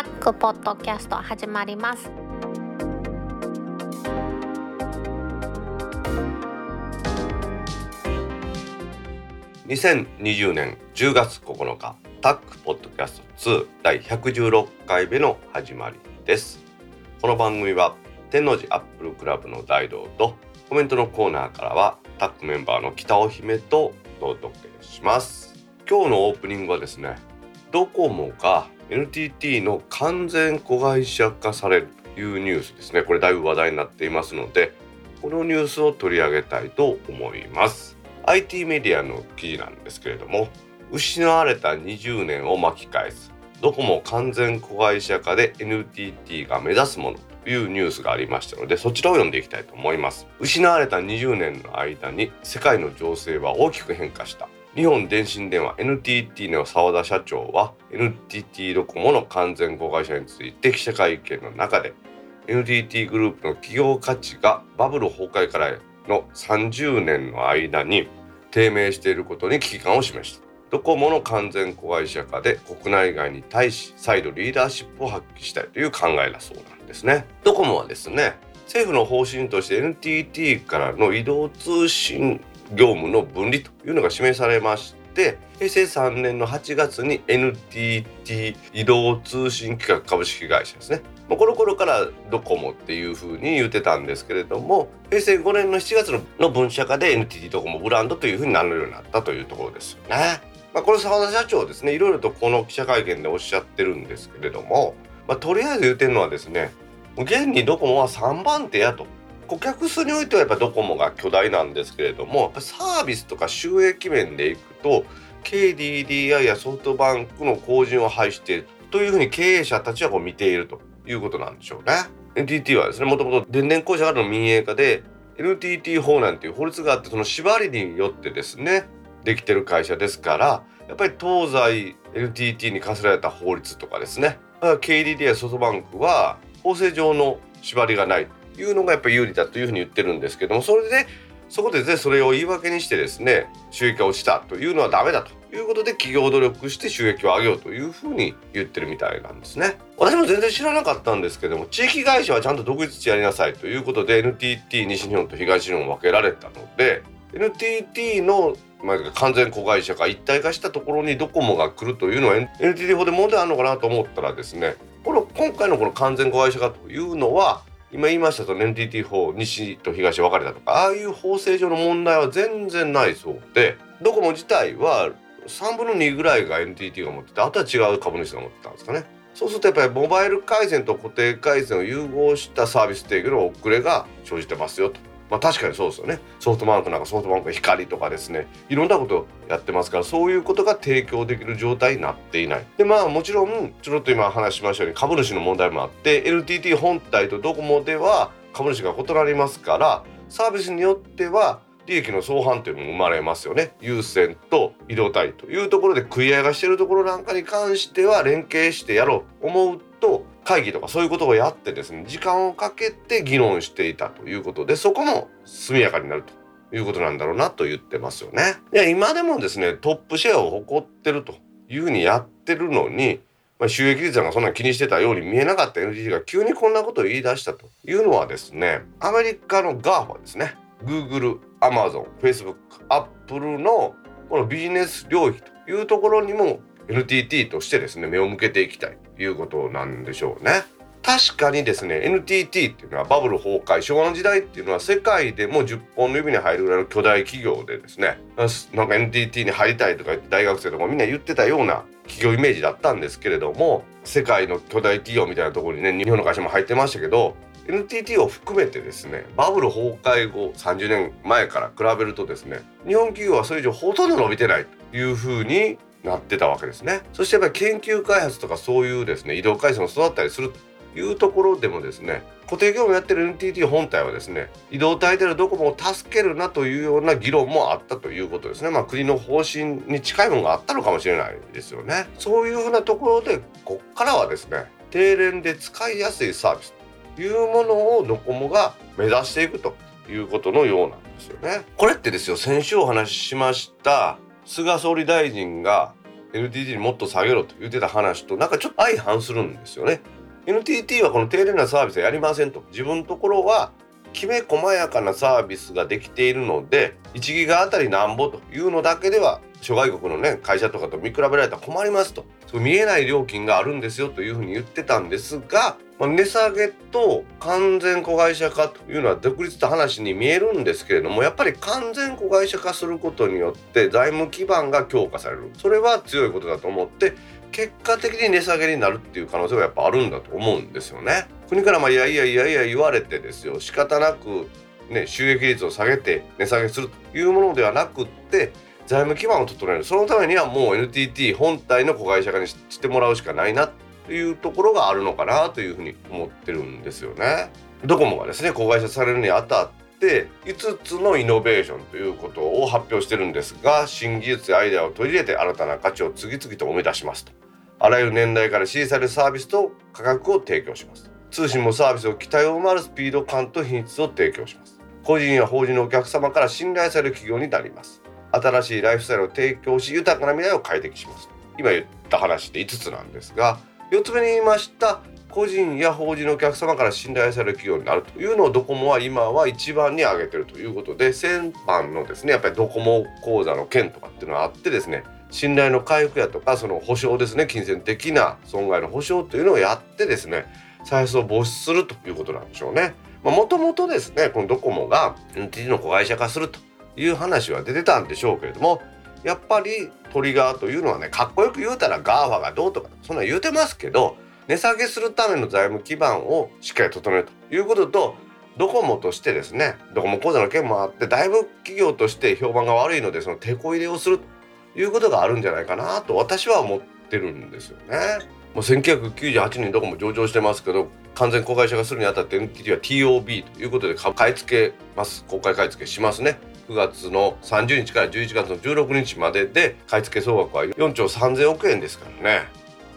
タックポッドキャスト始まります。2020年10月9日タックポッドキャスト2第116回目の始まりです。この番組は天王寺アップルクラブの大道とコメントのコーナーからはタックメンバーの北尾姫とお届けします。今日のオープニングはですねドコモが NTT の完全子会社化されるというニュースですね。これだいぶ話題になっていますのでこのニュースを取り上げたいと思います。IT メディアの記事なんですけれども失われた20年を巻き返す。ドコモ完全子会社化で NTT が目指すものというニュースがありましたのでそちらを読んでいきたいと思います。失われた20年の間に世界の情勢は大きく変化した。日本電信電話 NTT の澤田社長は NTT ドコモの完全子会社について記者会見の中で NTT グループの企業価値がバブル崩壊からの30年の間に低迷していることに危機感を示した。ドコモの完全子会社化で国内外に対し再度リーダーシップを発揮したいという考えだそうなんですね。ドコモはですね政府の方針として NTT からの移動通信業務の分離というのが示されまして平成3年の8月に NTT 移動通信企画株式会社ですねこの頃からドコモっていうふうに言ってたんですけれども平成5年の7月の分社化で NTT ドコモブランドというふうになるようになったというところですよね。まあ、これ澤田社長ですねいろいろとこの記者会見でおっしゃってるんですけれども、まあ、とりあえず言ってるのはですね現にドコモは3番手やと顧客数においてはやっぱドコモが巨大なんですけれどもサービスとか収益面でいくと KDDI やソフトバンクの後陣を排しているというふうに経営者たちはこう見ているということなんでしょうね。NTT はですねもともと電電公社からの民営化で NTT 法なんていう法律があってその縛りによってですねできてる会社ですからやっぱり東西 NTT に課せられた法律とかですね KDDI やソフトバンクは法制上の縛りがないいうのがやっぱ有利だというふうに言ってるんですけどもそれでそこでねそれを言い訳にしてですね収益が落ちたというのはダメだと。いうことで企業努力して収益を上げようというふうに言ってるみたいなんですね。私も全然知らなかったんですけども地域会社はちゃんと独立してやりなさいということで NTT 西日本と東日本分けられたので NTT のま、完全子会社が一体化したところにドコモが来るというのは NTT 法で問題あるのかなと思ったらですねこの今回のこの完全子会社化というのは今言いましたと NTT 法西と東分かれたとかああいう法制上の問題は全然ないそうでドコモ自体は3分の2ぐらいが NTT が持っててあとは違う株主が持ってたんですかねそうするとやっぱりモバイル回線と固定回線を融合したサービス提供の遅れが生じてますよと。まあ確かにそうですよね。ソフトバンクなんかソフトバンク光とかですね。いろんなことやってますからそういうことが提供できる状態になっていない。でまあもちろんちょろっと今話しましたように株主の問題もあって NTT 本体とドコモでは株主が異なりますからサービスによっては利益の相反というのも生まれますよね。優先と移動体というところで食い合いがしてるところなんかに関しては連携してやろうと思うと会議とかそういうことをやってですね時間をかけて議論していたということでそこも速やかになるということなんだろうなと言ってますよね。いや今でもですねトップシェアを誇ってるというふうにやってるのに、まあ、収益率がそんな気にしてたように見えなかった NTT が急にこんなことを言い出したというのはですねアメリカの GAFA ですね Google、Amazon、Facebook、Apple のこのビジネス領域というところにも NTT としてですね目を向けていきたいいうことなんでしょうね。確かにですね NTT っていうのはバブル崩壊昭和の時代っていうのは世界でも10本の指に入るぐらいの巨大企業でですねなんか NTT に入りたいとかって大学生とかみんな言ってたような企業イメージだったんですけれども世界の巨大企業みたいなところにね日本の会社も入ってましたけど NTT を含めてですねバブル崩壊後30年前から比べるとですね日本企業はそれ以上ほとんど伸びてないというふうになってたわけですね。そしてやっぱり研究開発とかそういうですね移動回線を育ったりするというところでもですね固定業務やってる NTT 本体はですね移動体でのドコモを助けるなというような議論もあったということですね。まあ国の方針に近いものがあったのかもしれないですよね。そういうふうなところでこっからはですね低廉で使いやすいサービスというものをドコモが目指していくということのようなんですよね。これってですよ先週お話ししました菅総理大臣が NTT にもっと下げろと言ってた話となんかちょっと相反するんですよね。NTT はこの低廉なサービスはやりませんと自分のところはきめ細やかなサービスができているので1ギガあたりなんぼというのだけでは諸外国のね会社とかと見比べられたら困りますと。そ見えない料金があるんですよというふうに言ってたんですが、まあ、値下げと完全子会社化というのは独立した話に見えるんですけれどもやっぱり完全子会社化することによって財務基盤が強化される。それは強いことだと思って結果的に値下げになるっていう可能性はやっぱあるんだと思うんですよね。国からまあいやいやいやいや言われてですよ。仕方なくね収益率を下げて値下げするというものではなくって財務基盤を整える。そのためにはもう NTT 本体の子会社化にしてもらうしかないなというところがあるのかなというふうに思ってるんですよね。ドコモがですね子会社されるにあたって5つのイノベーションということを発表してるんですが新技術やアイデアを取り入れて新たな価値を次々と生み出しますと。あらゆる年代から支持されるサービスと価格を提供します通信もサービスを期待を回るスピード感と品質を提供します。個人や法人のお客様から信頼される企業になります。新しいライフスタイルを提供し豊かな未来を快適します今言った話で5つなんですが4つ目に言いました個人や法人のお客様から信頼される企業になるというのをドコモは今は一番に挙げてるということで先般のですねやっぱりドコモ口座の件とかっていうのがあってですね信頼の回復やとかその保証ですね金銭的な損害の保証というのをやってですね再発を防止するということなんでしょうね。もともとですねこのドコモが NTT の子会社化するという話は出てたんでしょうけれどもやっぱりトリガーというのはねかっこよく言うたら GAFA がどうとかそんな言うてますけど値下げするための財務基盤をしっかり整えるということとドコモとしてですねドコモ口座の件もあってだいぶ企業として評判が悪いのでその手こ入れをするということがあるんじゃないかなと私は思ってるんですよね。もう1998年どこも上場してますけど完全公開者化するにあたって NTT は TOB ということで買い付けます公開買い付けしますね9月の30日から11月の16日までで買い付け総額は4兆3000億円ですからね。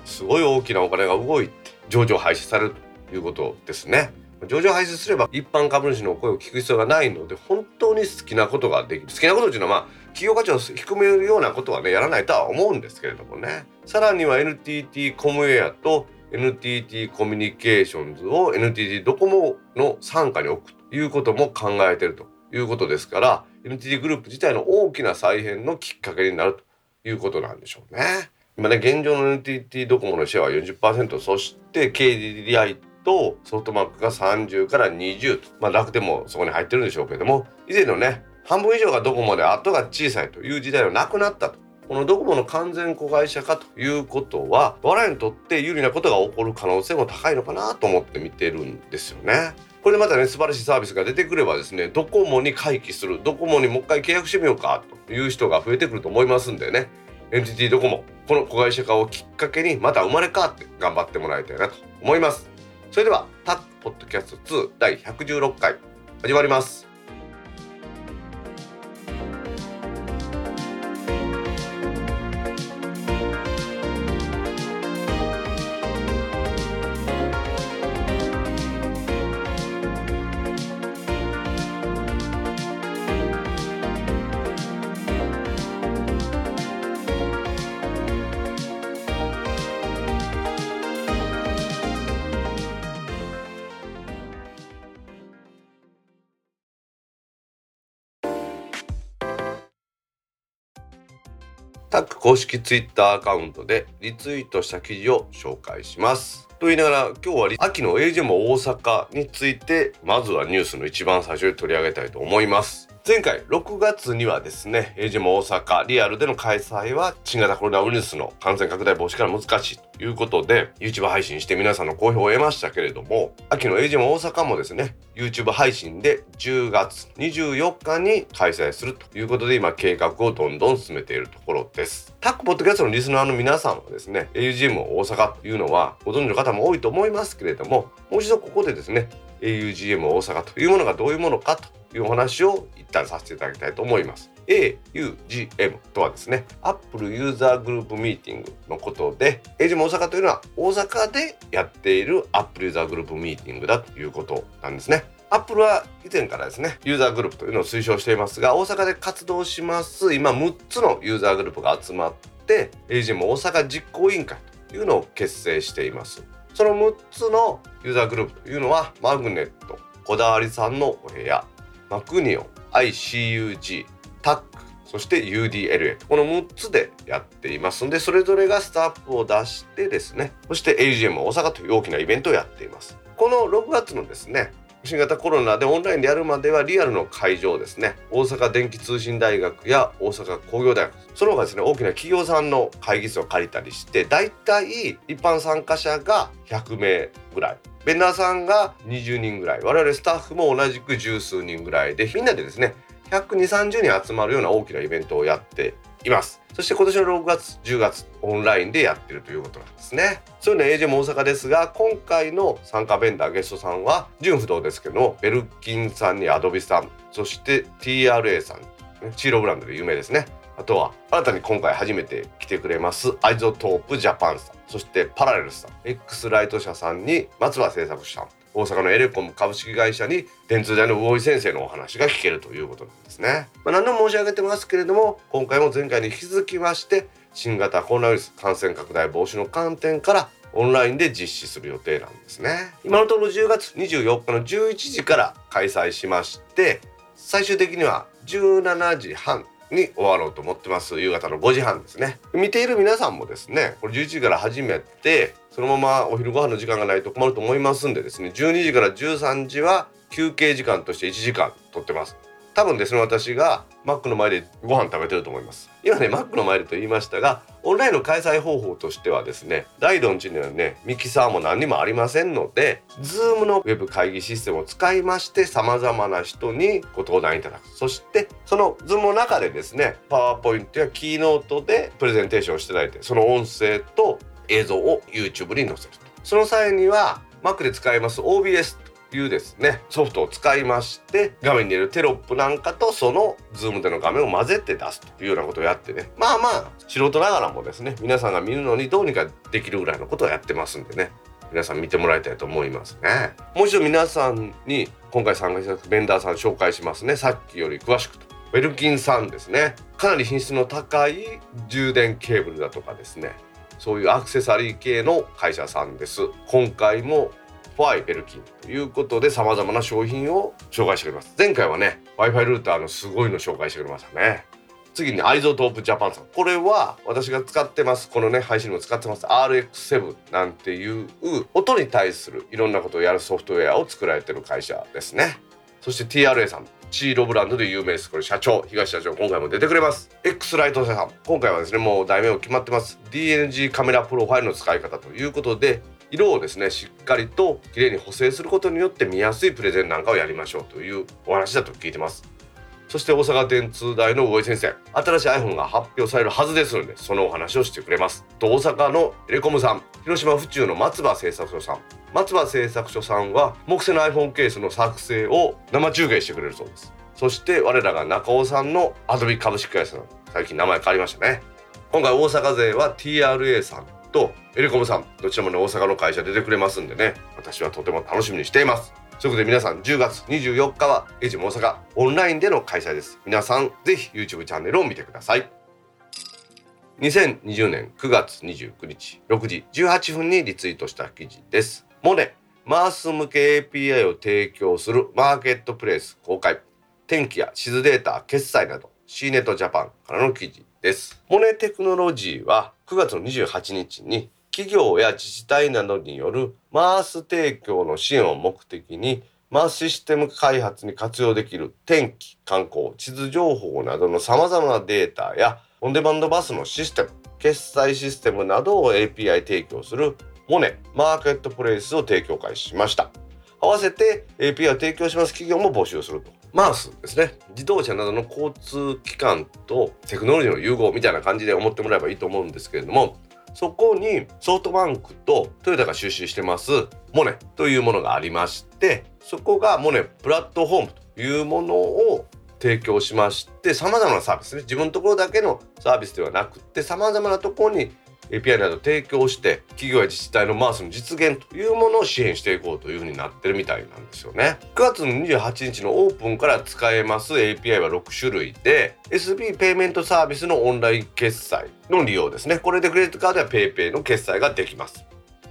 すごい大きなお金が動いて上場廃止されるということですね。上場廃止すれば一般株主の声を聞く必要がないので本当に好きなことができる。好きなことっていうのはまあ企業価値を低めるようなことはねやらないとは思うんですけれどもね。さらには NTT コムエアと NTT コミュニケーションズを NTT ドコモの傘下に置くということも考えていると。いうことですから NTT グループ自体の大きな再編のきっかけになるということなんでしょうね。今ね現状の NTT ドコモのシェアは40%そして KDDI とソフトバンクが30から20と、まあ、楽天もそこに入ってるんでしょうけども以前のね半分以上がドコモで後が小さいという時代はなくなったとこのドコモの完全子会社化ということは我々にとって有利なことが起こる可能性も高いのかなと思って見てるんですよね。これでまたね素晴らしいサービスが出てくればですねドコモに回帰する。ドコモにもう一回契約してみようかという人が増えてくると思いますんでね。NTT ドコモこの子会社化をきっかけにまた生まれ変わって頑張ってもらいたいなと思います。それではタッポッドキャスト2第116回始まります。公式ツイッターアカウントでリツイートした記事を紹介します。と言いながら今日は秋の AGM 大阪についてまずはニュースの一番最初に取り上げたいと思います。前回6月にはですね、エイジも大阪リアルでの開催は新型コロナウイルスの感染拡大防止から難しいということで YouTube 配信して皆さんの好評を得ましたけれども秋のエイジも大阪もですね YouTube 配信で10月24日に開催するということで今計画をどんどん進めているところです。タックポッドキャストのリスナーの皆さんはですね AUGM 大阪というのはご存知の方も多いと思いますけれどももう一度ここでですね AUGM 大阪というものがどういうものかというお話を一旦させていただきたいと思います。AUGM とはですね Apple ユーザーグループミーティングのことで AGM 大阪というのは大阪でやっている Apple ユーザーグループミーティングだということなんですね。アップルは以前からですねユーザーグループというのを推奨していますが大阪で活動します今6つのユーザーグループが集まって AGM 大阪実行委員会というのを結成していますその6つのユーザーグループというのはマグネットこだわりさんのお部屋マクニオン ICUG タックそして UDLA この6つでやっています。のでそれぞれがスタッフを出してですねそして AGM 大阪という大きなイベントをやっています。この6月のですね新型コロナでオンラインでやるまではリアルの会場ですね。大阪電気通信大学や大阪工業大学。その他ですね大きな企業さんの会議室を借りたりしてだいたい一般参加者が100名ぐらい。ベンダーさんが20人ぐらい。我々スタッフも同じく十数人ぐらいでみんなでですね12030人集まるような大きなイベントをやっています。そして今年の6月10月オンラインでやってるということなんですね。そういうの AJ も大阪ですが今回の参加ベンダーゲストさんは順不同ですけどベルキンさんにアドビさんそして TRA さん cheero ブランドで有名ですね。あとは新たに今回初めて来てくれますアイゾトープジャパンさんそしてパラレルスさん X ライト社さんに松葉製作さん。大阪のエレコム株式会社に電通大の魚井先生のお話が聞けるということなんですね。まあ、何度も申し上げてますけれども今回も前回に引き続きまして新型コロナウイルス感染拡大防止の観点からオンラインで実施する予定なんですね。今のところ10月24日の11時から開催しまして最終的には17時半に終わろうと思ってます。夕方の5時半ですね。見ている皆さんもですねこれ11時から始めてそのままお昼ご飯の時間がないと困ると思いますんでですね12時から13時は休憩時間として1時間とってます。多分ですね私がマックの前でご飯食べてると思います。今ねマックの前でと言いましたがオンラインの開催方法としてはですね大ドンチにはねミキサーも何にもありませんので Zoom のウェブ会議システムを使いまして様々な人にご登壇いただく。そしてその Zoom の中でですねパワーポイントやキーノートでプレゼンテーションしていただいてその音声と映像を YouTube に載せると。その際には Mac で使います OBS いうですねソフトを使いまして画面に出るテロップなんかとそのズームでの画面を混ぜて出すというようなことをやってね。まあまあ素人ながらもですね皆さんが見るのにどうにかできるぐらいのことをやってますんでね。皆さん見てもらいたいと思いますね。もう一度皆さんに今回参加したベンダーさん紹介しますね。さっきより詳しくと。ベルキンさんですね。かなり品質の高い充電ケーブルだとかですね。そういうアクセサリー系の会社さんです。今回もファイベルキンということで様々な商品を紹介してくれます。前回はね Wi-Fi ルーターのすごいの紹介してくれましたね。次にアイゾトープジャパンさん。これは私が使ってます。このね配信にも使ってます。RX7 なんていう音に対するいろんなことをやるソフトウェアを作られてる会社ですね。そして TRA さん。 cheero ブランドで有名です。これ社長東社長今回も出てくれます。 X-Rite 社さん。今回はですねもう題名を決まってます。DNG カメラプロファイルの使い方ということで色をですねしっかりと綺麗に補正することによって見やすいプレゼンなんかをやりましょうというお話だと聞いてます。そして大阪電通大の魚井先生新しい iPhone が発表されるはずですのでそのお話をしてくれます。と大阪のエレコムさん広島府中の松葉製作所さん。松葉製作所さんは木製の iPhone ケースの作成を生中継してくれるそうです。そして我らが中尾さんのアドビ株式会社さん最近名前変わりましたね。今回大阪勢は TRA さん。とエレコムさんどちらもね大阪の会社出てくれますんでね。私はとても楽しみにしています。ということで皆さん10月24日はエジム大阪オンラインでの開催です。皆さんぜひ YouTube チャンネルを見てください。2020年9月29日6時18分にリツイートした記事です。モネマース向け API を提供するマーケットプレイス公開。天気や地図データ決済など C ネットジャパンからの記事です。モネテクノロジーは9月の28日に企業や自治体などによるマース提供の支援を目的にマースシステム開発に活用できる天気、観光、地図情報などの様々なデータやオンデマンドバスのシステム、決済システムなどを API 提供するモネマーケットプレイスを提供開始しました。合わせて API を提供します企業も募集すると。マースですね。自動車などの交通機関とテクノロジーの融合みたいな感じで思ってもらえばいいと思うんですけれども、そこにソフトバンクとトヨタが収集してますモネというものがありましてそこがモネプラットフォームというものを提供しまして様々なサービスね自分のところだけのサービスではなくて様々なところに API など提供して企業や自治体のマースの実現というものを支援していこうというふうになってるみたいなんですよね。9月の28日のオープンから使えます API は6種類で SB ペイメントサービスのオンライン決済の利用ですね。これでクレジットカードや PayPay の決済ができます。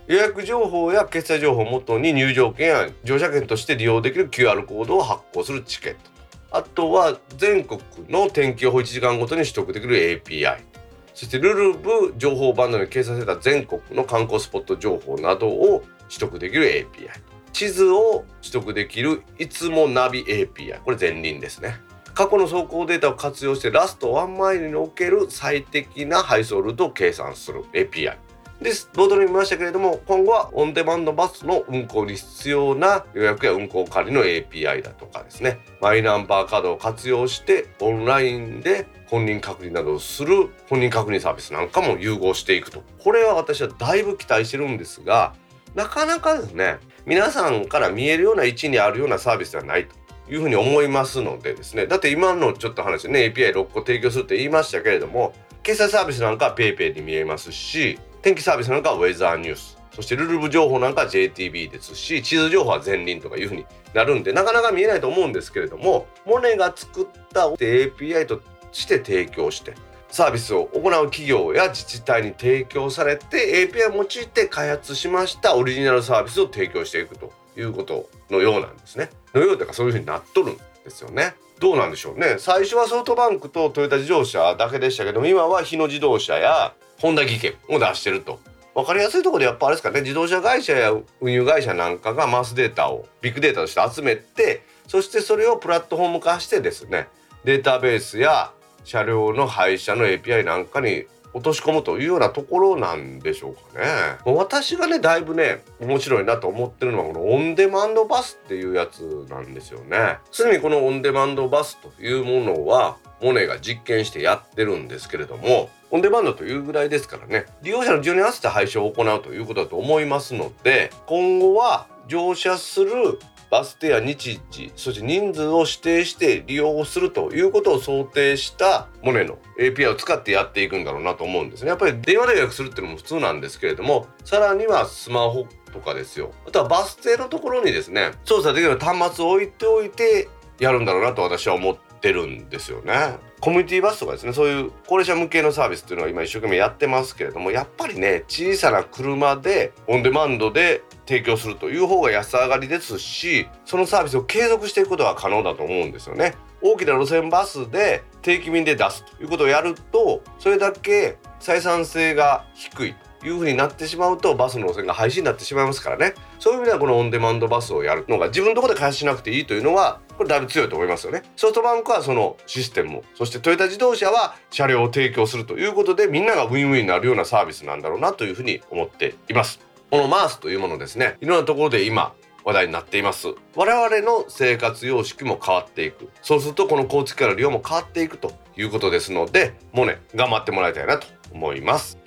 予約情報や決済情報をもとに入場券や乗車券として利用できる QR コードを発行するチケット。あとは全国の天気予報1時間ごとに取得できる API そしてルルブ情報バンドに掲載された全国の観光スポット情報などを取得できる API 地図を取得できるいつもナビ API これ前輪ですね。過去の走行データを活用してラストワンマイルにおける最適な配送ルートを計算する API です。冒頭に見ましたけれども今後はオンデマンドバスの運行に必要な予約や運行管理の API だとかですね。マイナンバーカードを活用してオンラインで本人確認などをする本人確認サービスなんかも融合していくと。これは私はだいぶ期待してるんですがなかなかですね皆さんから見えるような位置にあるようなサービスではないというふうに思いますのでですね。だって今のちょっと話ね API6 個提供するって言いましたけれども決済サービスなんかは PayPay に見えますし天気サービスなんかはウェザーニュースそしてルルブ情報なんかは JTB ですし地図情報は前輪とかいうふうになるんでなかなか見えないと思うんですけれどもモネが作った API として提供してサービスを行う企業や自治体に提供されて API を用いて開発しましたオリジナルサービスを提供していくということのようなんですね。のようというかそういうふうになっとるんですよね。どうなんでしょうね最初はソフトバンクとトヨタ自動車だけでしたけど今は日野自動車やホンダ技研を出してると分かりやすいところでやっぱあれですかね自動車会社や運輸会社なんかがマスデータをビッグデータとして集めてそしてそれをプラットフォーム化してですねデータベースや車両の配車の API なんかに落とし込むというようなところなんでしょうかね。私がねだいぶね面白いなと思ってるのはこのオンデマンドバスっていうやつなんですよね。すでにこのオンデマンドバスというものはモネが実験してやってるんですけれどもオンデマンドというぐらいですからね。利用者の需要に合わせて配車を行うということだと思いますので今後は乗車するバス停や日時そして人数を指定して利用するということを想定したモネの API を使ってやっていくんだろうなと思うんですね。やっぱり電話で予約するっていうのも普通なんですけれどもさらにはスマホとかですよ。あとはバス停のところにですね操作できる端末を置いておいてやるんだろうなと私は思ってるんですよね。コミュニティバスとかですねそういう高齢者向けのサービスっていうのは今一生懸命やってますけれどもやっぱりね小さな車でオンデマンドで提供するという方が安上がりですしそのサービスを継続していくことは可能だと思うんですよね。大きな路線バスで定期便で出すということをやるとそれだけ採算性が低い。いう風になってしまうとバスの路線が廃止になってしまいますからね。そういう意味ではこのオンデマンドバスをやるのが自分のところで開発しなくていいというのはこれだいぶ強いと思いますよね。ソフトバンクはそのシステムそしてトヨタ自動車は車両を提供するということでみんながウィンウィンになるようなサービスなんだろうなというふうに思っています。このマースというものですね。いろんなところで今話題になっています。我々の生活様式も変わっていく。そうするとこの交通機関の量も変わっていくということですのでもうね頑張ってもらいたいなと思います。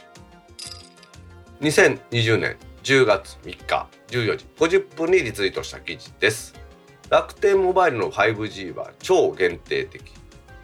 2020年10月3日14時50分にリツイートした記事です。楽天モバイルの 5G は超限定的。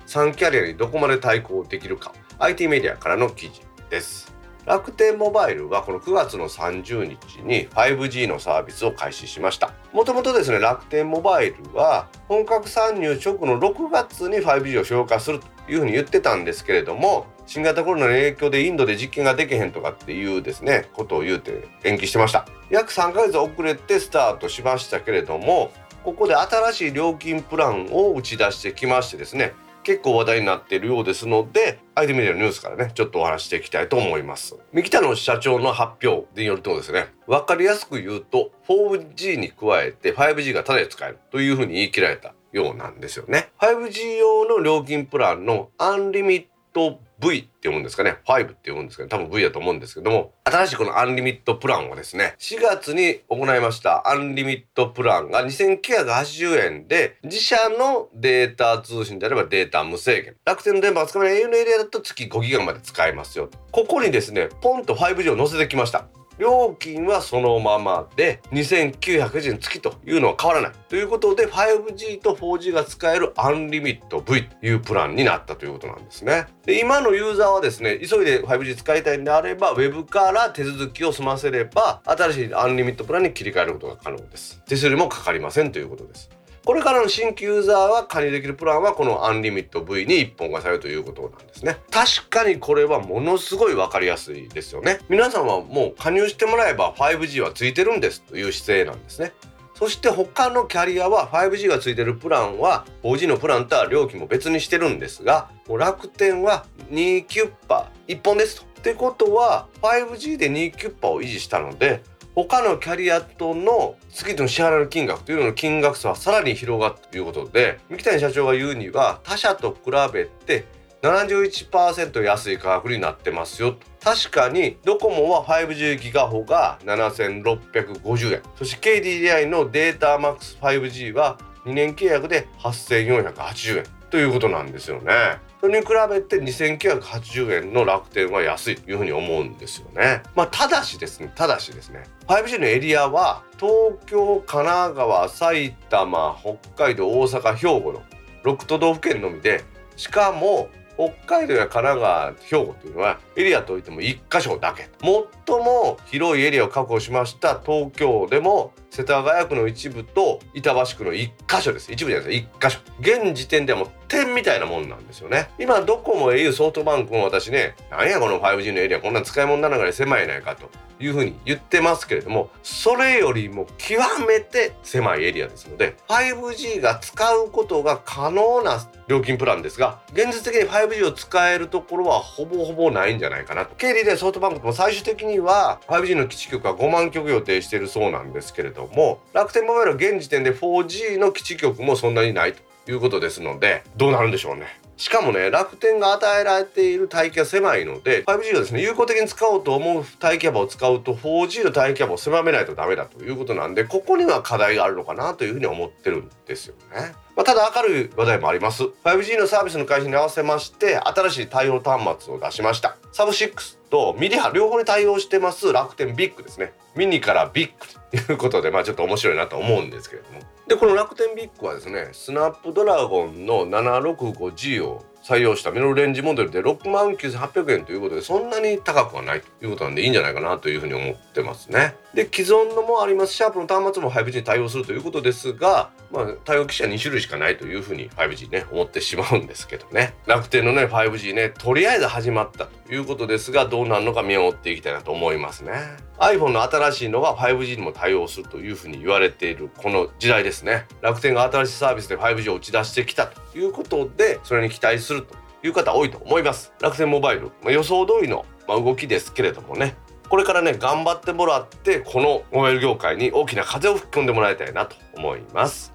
3キャリアにどこまで対抗できるか。IT メディアからの記事です。楽天モバイルはこの9月の30日に 5G のサービスを開始しました。もともとですね楽天モバイルは本格参入直後の6月に 5G を消化するというふうに言ってたんですけれども新型コロナの影響でインドで実験ができへんとかっていうですねことを言うて延期してました。約3ヶ月遅れてスタートしましたけれどもここで新しい料金プランを打ち出してきましてですね結構話題になっているようですのでアイデメディアのニュースからねちょっとお話していきたいと思います。三木田の社長の発表によるとですね分かりやすく言うと 4G に加えて 5G がタダで使えるというふうに言い切られたようなんですよね。5G 用の料金プランのアンリミット V って読むんですかね。5って読むんですかね。多分 V だと思うんですけども。新しいこのアンリミットプランをですね4月に行いましたアンリミットプランが2980円で自社のデータ通信であればデータ無制限。楽天の電波が使えない au のエリアだと月5ギガまで使えますよ。ここにですねポンと 5G を載せてきました。料金はそのままで2900円月というのは変わらないということで 5G と 4G が使えるアンリミット V というプランになったということなんですね。で今のユーザーはですね急いで 5G 使いたいんであれば Web から手続きを済ませれば新しいアンリミットプランに切り替えることが可能です。手数料もかかりませんということです。これからの新規ユーザーは加入できるプランはこのアンリミット V に一本化されるということなんですね。確かにこれはものすごい分かりやすいですよね。皆さんはもう加入してもらえば 5G はついてるんですという姿勢なんですね。そして他のキャリアは 5G がついてるプランは 4G のプランとは料金も別にしてるんですがもう楽天は2キュッパ1本ですと。ってことは 5G で2キュッパを維持したので他のキャリアとの月の支払いの金額というのの金額差はさらに広がったということで三木谷社長が言うには他社と比べて71%安い価格になってますよ確かにドコモは 5G ギガホが7650円そして KDDI のデータマックス 5G は2年契約で8480円ということなんですよね。それに比べて2980円の楽天は安いというふうに思うんですよね。まあ、ただしですね、ただしですね、5G のエリアは東京、神奈川、埼玉、北海道、大阪、兵庫の6都道府県のみで、しかも北海道や神奈川兵庫というのはエリアといっても1箇所だけ最も広いエリアを確保しました東京でも世田谷区の一部と板橋区の1箇所です。一部じゃないです。1箇所。現時点ではもう点みたいなもんなんですよね。今どこも au ソフトバンクも私ねなんやこの 5G のエリアこんな使い物なのがら狭いないかと。いうふうに言ってますけれどもそれよりも極めて狭いエリアですので 5G が使うことが可能な料金プランですが現実的に 5G を使えるところはほぼほぼないんじゃないかなと経理でソフトバンクも最終的には 5G の基地局は5万局予定しているそうなんですけれども楽天モバイルは現時点で 4G の基地局もそんなにないということですのでどうなるんでしょうね。しかもね楽天が与えられている帯域が狭いので 5G がですね有効的に使おうと思う帯域幅を使うと 4G の帯域幅を狭めないとダメだということなんでここには課題があるのかなというふうに思ってるんですよね。まあ、ただ明るい話題もあります。5G のサービスの開始に合わせまして新しい対応端末を出しました。サブ6とミリ波両方に対応してます楽天ビッグですね。ミニからビッグということでまあちょっと面白いなと思うんですけれども。でこの楽天ビッグはですねスナップドラゴンの 765G を採用したミドルレンジモデルで6万9800円ということでそんなに高くはないということなんでいいんじゃないかなというふうに思ってますね。で既存のもあります。シャープの端末も 5G に対応するということですが、まあ、対応機種は2種類しかないというふうに 5G ね思ってしまうんですけどね。楽天のね 5G ねとりあえず始まったということですがどうなるのか見守っていきたいなと思いますね。iPhone の新しいのが 5G にも対応するというふうに言われているこの時代ですね。楽天が新しいサービスで 5G を打ち出してきたと。いうことでそれに期待するという方多いと思います。楽天モバイル、まあ、予想通りの、ま動きですけれどもね。これからね頑張ってもらってこのモバイル業界に大きな風を吹き込んでもらいたいなと思います。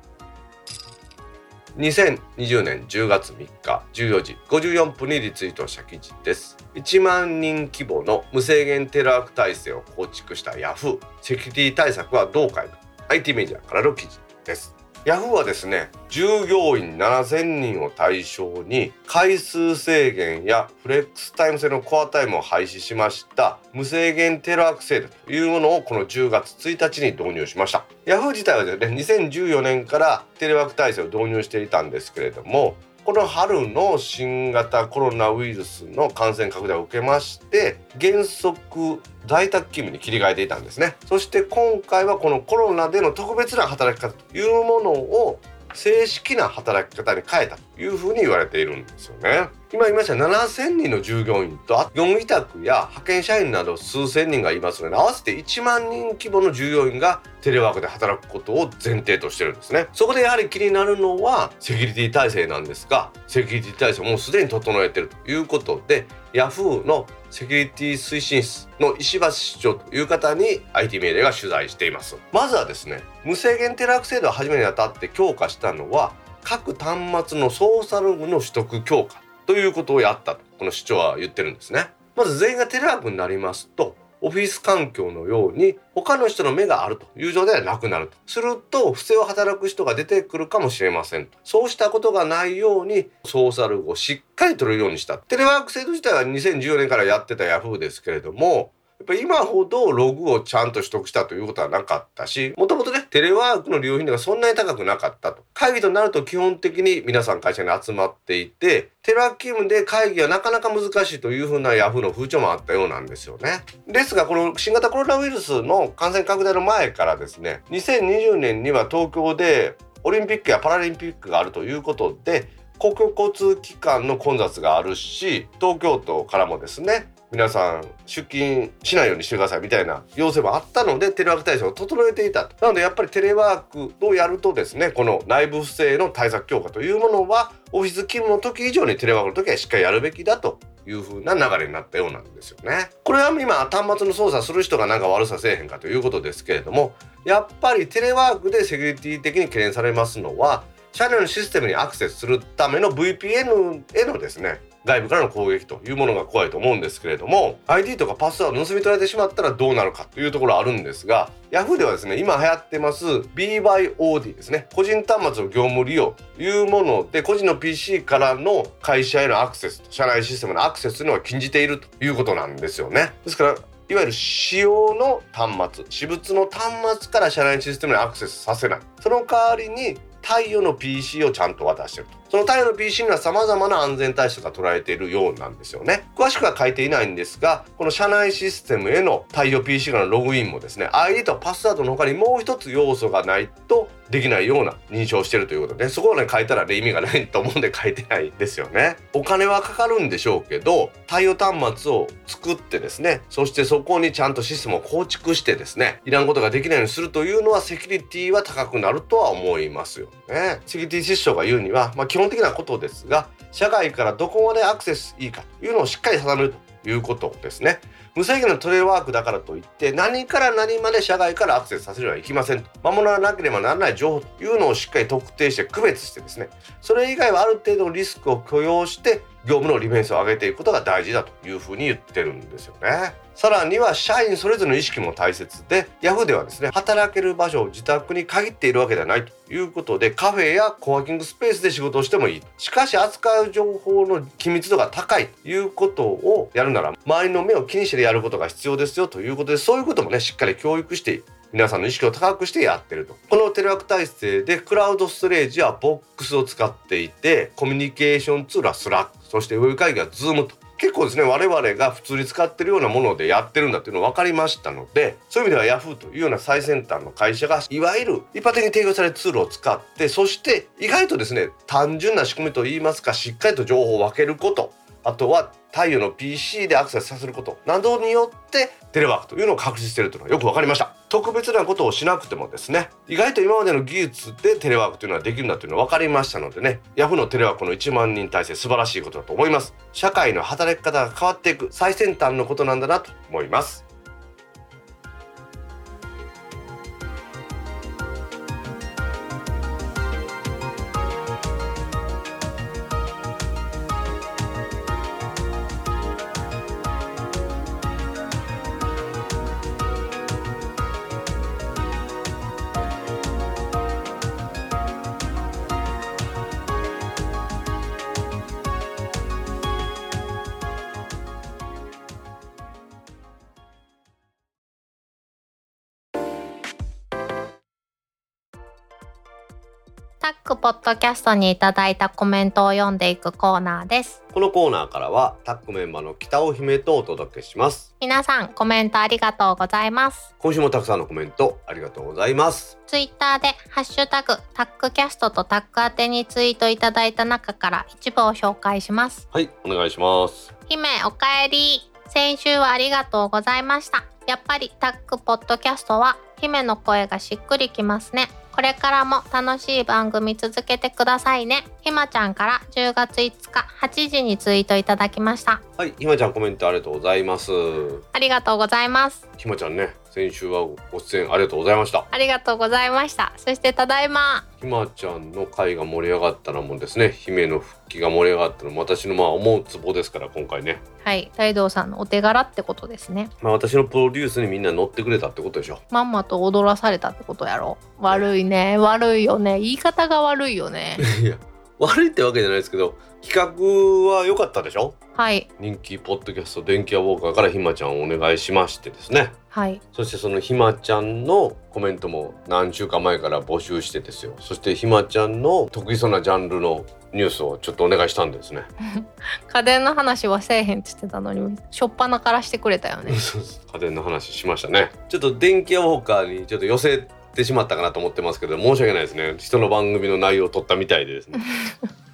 2020年10月3日14時54分にリツイートした記事です。1万人規模の無制限テレワーク体制を構築したヤフー。セキュリティ対策はどう変える IT メディアからの記事です。ヤフーはですね従業員7000人を対象に回数制限やフレックスタイム制のコアタイムを廃止しました無制限テレワーク制度というものをこの10月1日に導入しました。ヤフー自体はですね2014年からテレワーク体制を導入していたんですけれどもこの春の新型コロナウイルスの感染拡大を受けまして原則在宅勤務に切り替えていたんですねそして今回はこのコロナでの特別な働き方というものを正式な働き方に変えたというふうに言われているんですよね。今言いました7,000人の従業員と業務委託や派遣社員など数千人がいますので合わせて1万人規模の従業員がテレワークで働くことを前提としてるんですね。そこでやはり気になるのはセキュリティ体制なんですがセキュリティ体制もうすでに整えてるということでヤフーのセキュリティ推進室の石橋市長という方に IT メディアが取材していますまずはですね無制限テレワーク制度を始めにあたって強化したのは各端末のソーサルの取得強化ということをやったとこの市長は言ってるんですね。まず全員がテレワークになりますとオフィス環境のように他の人の目があるという状態ではなくなると。すると不正を働く人が出てくるかもしれませんと。そうしたことがないようにソーシャルをしっかり取るようにした。テレワーク制度自体は2014年からやってたヤフーですけれども今ほどログをちゃんと取得したということはなかったしもともとねテレワークの利用頻度がそんなに高くなかったと。会議となると基本的に皆さん会社に集まっていてテレワーク勤務で会議はなかなか難しいというふうなヤフーの風潮もあったようなんですよね。ですがこの新型コロナウイルスの感染拡大の前からですね2020年には東京でオリンピックやパラリンピックがあるということで公共交通機関の混雑があるし東京都からもですね皆さん出勤しないようにしてくださいみたいな要請もあったのでテレワーク対象を整えていたなのでやっぱりテレワークをやるとですねこの内部不正の対策強化というものはオフィス勤務の時以上にテレワークの時はしっかりやるべきだという風な流れになったようなんですよね。これは今端末の操作する人がなんか悪させえへんかということですけれどもやっぱりテレワークでセキュリティ的に懸念されますのは社内のシステムにアクセスするための VPN へのですね外部からの攻撃というものが怖いと思うんですけれども ID とかパスワード盗み取られてしまったらどうなるかというところあるんですが Yahoo ではですね今流行ってます BYOD ですね。個人端末の業務利用というもので個人の PC からの会社へのアクセスと社内システムのアクセスというのは禁じているということなんですよね。ですからいわゆる使用の端末私物の端末から社内システムにアクセスさせない。その代わりに太陽の PC をちゃんと渡してると。その太陽の PC には様々な安全対策が捉えているようなんですよね。詳しくは書いていないんですがこの社内システムへの太陽 PC からのログインもですね ID とパスワードの他にもう一つ要素がないとできないような認証してるということで、そこをね書いたら、ね、意味がないと思うんで書いてないですよね。お金はかかるんでしょうけど対応端末を作ってですねそしてそこにちゃんとシステムを構築してですねいらんことができないようにするというのはセキュリティは高くなるとは思いますよね。セキュリティ失笑が言うには、まあ、基本的なことですが社外からどこまでアクセスいいかというのをしっかり定めるということですね。無制限のトレワークだからといって何から何まで社外からアクセスさせるにはいきませんと。守らなければならない情報というのをしっかり特定して区別してですね。それ以外はある程度のリスクを許容して業務の利便性を上げていくことが大事だというふうに言ってるんですよね。さらには社員それぞれの意識も大切で Yahoo ではですね働ける場所を自宅に限っているわけではないということでカフェやコワーキングスペースで仕事をしてもいいしかし扱う情報の機密度が高いということをやるなら周りの目を気にしてやることが必要ですよということでそういうこともねしっかり教育して皆さんの意識を高くしてやってると。このテレワーク体制でクラウドストレージは BOX を使っていてコミュニケーションツールは Slack そしてウェブ会議は Zoom と。結構ですね我々が普通に使ってるようなものでやってるんだっていうの分かりましたのでそういう意味では Yahoo というような最先端の会社がいわゆる一般的に提供されるツールを使ってそして意外とですね単純な仕組みといいますかしっかりと情報を分けること。あとは太陽の PC でアクセスさせること。などによってテレワークというのを確立しているというのがよく分かりました。特別なことをしなくてもですね意外と今までの技術でテレワークというのはできるんだというのは分かりましたのでねヤフーのテレワークの1万人体制素晴らしいことだと思います。社会の働き方が変わっていく最先端のことなんだなと思います。ポッドキャストにいただいたコメントを読んでいくコーナーです。このコーナーからはタックメンバーの北尾姫とお届けします皆さんコメントありがとうございます。今週もたくさんのコメントありがとうございますツイッターでハッシュタグタックキャストとタック宛てにツイートいただいた中から一部を紹介します。はいお願いします姫おかえり。先週はありがとうございました。やっぱりタックポッドキャストは姫の声がしっくりきますね。これからも楽しい番組続けてくださいね。ひまちゃんから10月5日8時にツイートいただきました。はいひまちゃんコメントありがとうございますありがとうございます。ひまちゃんね先週はご出演ありがとうございましたありがとうございました。そしてただいま。ひまちゃんの回が盛り上がったのもですね姫の復帰が盛り上がったのも私のまあ思うツボですから今回ねはい、大道さんのお手柄ってことですね。まあ私のプロデュースにみんな乗ってくれたってことでしょまんまと踊らされたってことやろ。悪いね、悪いよね。言い方が悪いよね。いや悪いってわけじゃないですけど企画は良かったでしょ？はい。人気ポッドキャスト電気屋ウォーカーからひまちゃんをお願いしましてですね。はい。そしてそのひまちゃんのコメントも何週間前から募集してですよ。そしてひまちゃんの得意そうなジャンルのニュースをちょっとお願いしたんですね。家電の話はせえへんって言ってたのにしょっぱなからしてくれたよね。家電の話しましたね。ちょっと電気屋ウォーカーにちょっと寄せてしまったかなと思ってますけど申し訳ないですね。人の番組の内容を取ったみたいでですね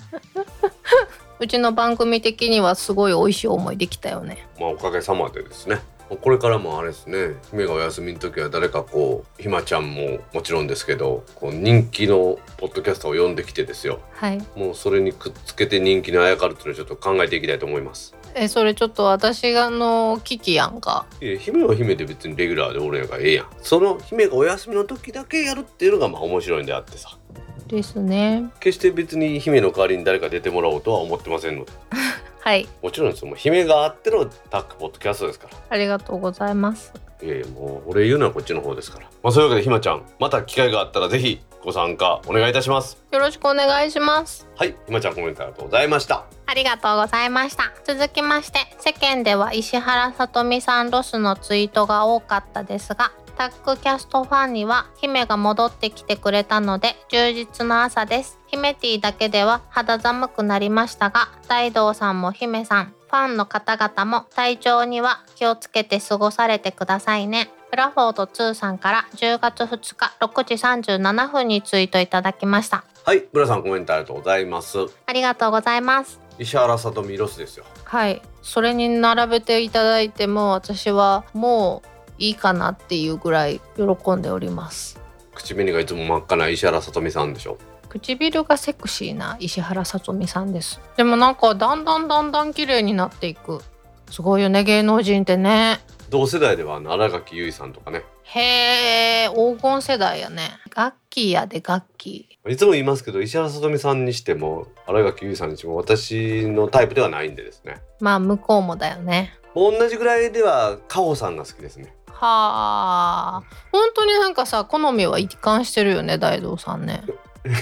うちの番組的にはすごい美味しい思いできたよね。まあおかげさまでですね。これからもあれですね。姫がお休みの時は誰かこうひまちゃんももちろんですけどこう人気のポッドキャスターを呼んできてですよ。はい。もうそれにくっつけて人気にあやかるっていうのをちょっと考えていきたいと思います。えそれちょっと私がの危機やんかいや姫は姫で別にレギュラーで俺らがええやん。その姫がお休みの時だけやるっていうのがまあ面白いんであってさですね。決して別に姫の代わりに誰か出てもらおうとは思ってませんので。はい。もちろんです。よもう姫があってのタックポッドキャストですから。ありがとうございます。いやいやもう俺言うのはこっちの方ですから。まあそういうわけでひまちゃんまた機会があったらぜひご参加お願いいたします。よろしくお願いします。はいひまちゃんコメントありがとうございました。ありがとうございました。続きまして世間では石原さとみさんロスのツイートが多かったですがタックキャストファンには姫が戻ってきてくれたので充実の朝です。姫ティだけでは肌寒くなりましたが大道さんも姫さんファンの方々も体調には気をつけて過ごされてくださいね。ブラフォード2さんから10月2日6時37分にツイートいただきました。はい村さんコメントありがとうございます。ありがとうございます。石原さとみロスですよ。はい。それに並べていただいても私はもういいかなっていうぐらい喜んでおります。口紅がいつも真っ赤な石原さとみさんでしょ？唇がセクシーな石原さとみさんです。でもなんかだんだんだんだん綺麗になっていく。すごいよね芸能人ってね。同世代では新垣結衣さんとかね。へえ黄金世代やね。ガッキーやでガッキいつも言いますけど石原さとみさんにしても新垣結衣さんにしても私のタイプではないんでですね。ーまあ向こうもだよね。同じぐらいではカホさんが好きですねはあ。本当になんかさ好みは一貫してるよね大道さんね。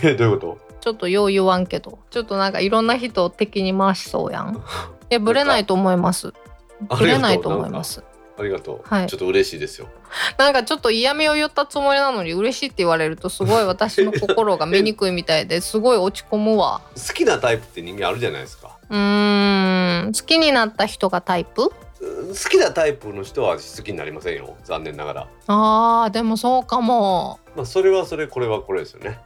えどういうこちょっとよう言わんけど。ちょっとなんかいろんな人を敵に回しそうやん。いやブレないと思います。とブレないと思います。ありがとう、はい。ちょっと嬉しいですよ。なんかちょっと嫌味を言ったつもりなのに嬉しいって言われるとすごい私の心が醜いみたいですごい落ち込むわ。好きなタイプって人間あるじゃないですか。うーん。好きになった人がタイプ？うん好きなタイプの人は好きになりませんよ。残念ながら。あーでもそうかも。まあそれはそれこれはこれですよね。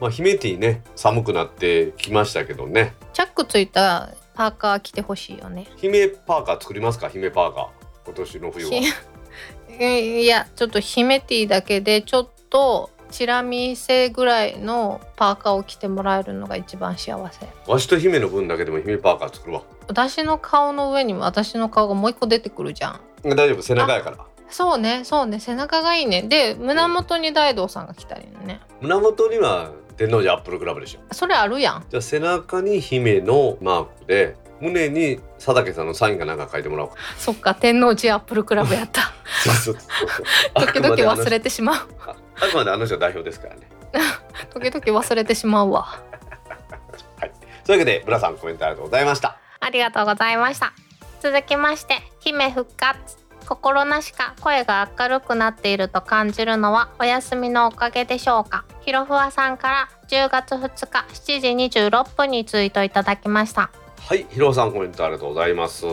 まあ姫ティね寒くなってきましたけどね。チャックついたパーカー着てほしいよね。姫パーカー作りますか？姫パーカー。今年の冬は。いやちょっと姫ティだけでちょっとチラ見せぐらいのパーカーを着てもらえるのが一番幸せ。わしと姫の分だけでも姫パーカー作るわ私の顔の上にも私の顔がもう一個出てくるじゃん。大丈夫？背中やから。そうねそうね。背中がいいね。で胸元に大道さんが来たりね。胸元には天王寺アップルクラブでしょ。それあるやん。じゃあ背中に姫のマークで胸に佐竹さんのサインがなんか書いてもらおうか。そっか天王寺アップルクラブやった。そうそう 時々忘れてしまう。ああくまであの人は代表ですからね。時々忘れてしまうわ。というわけでブラさんコメントありがとうございましたありがとうございました。続きまして姫復活。心なしか声が明るくなっていると感じるのはお休みのおかげでしょうか。ひろふわさんから10月2日7時26分にツイートいただきました。はいひろさんコメントありがとうございます。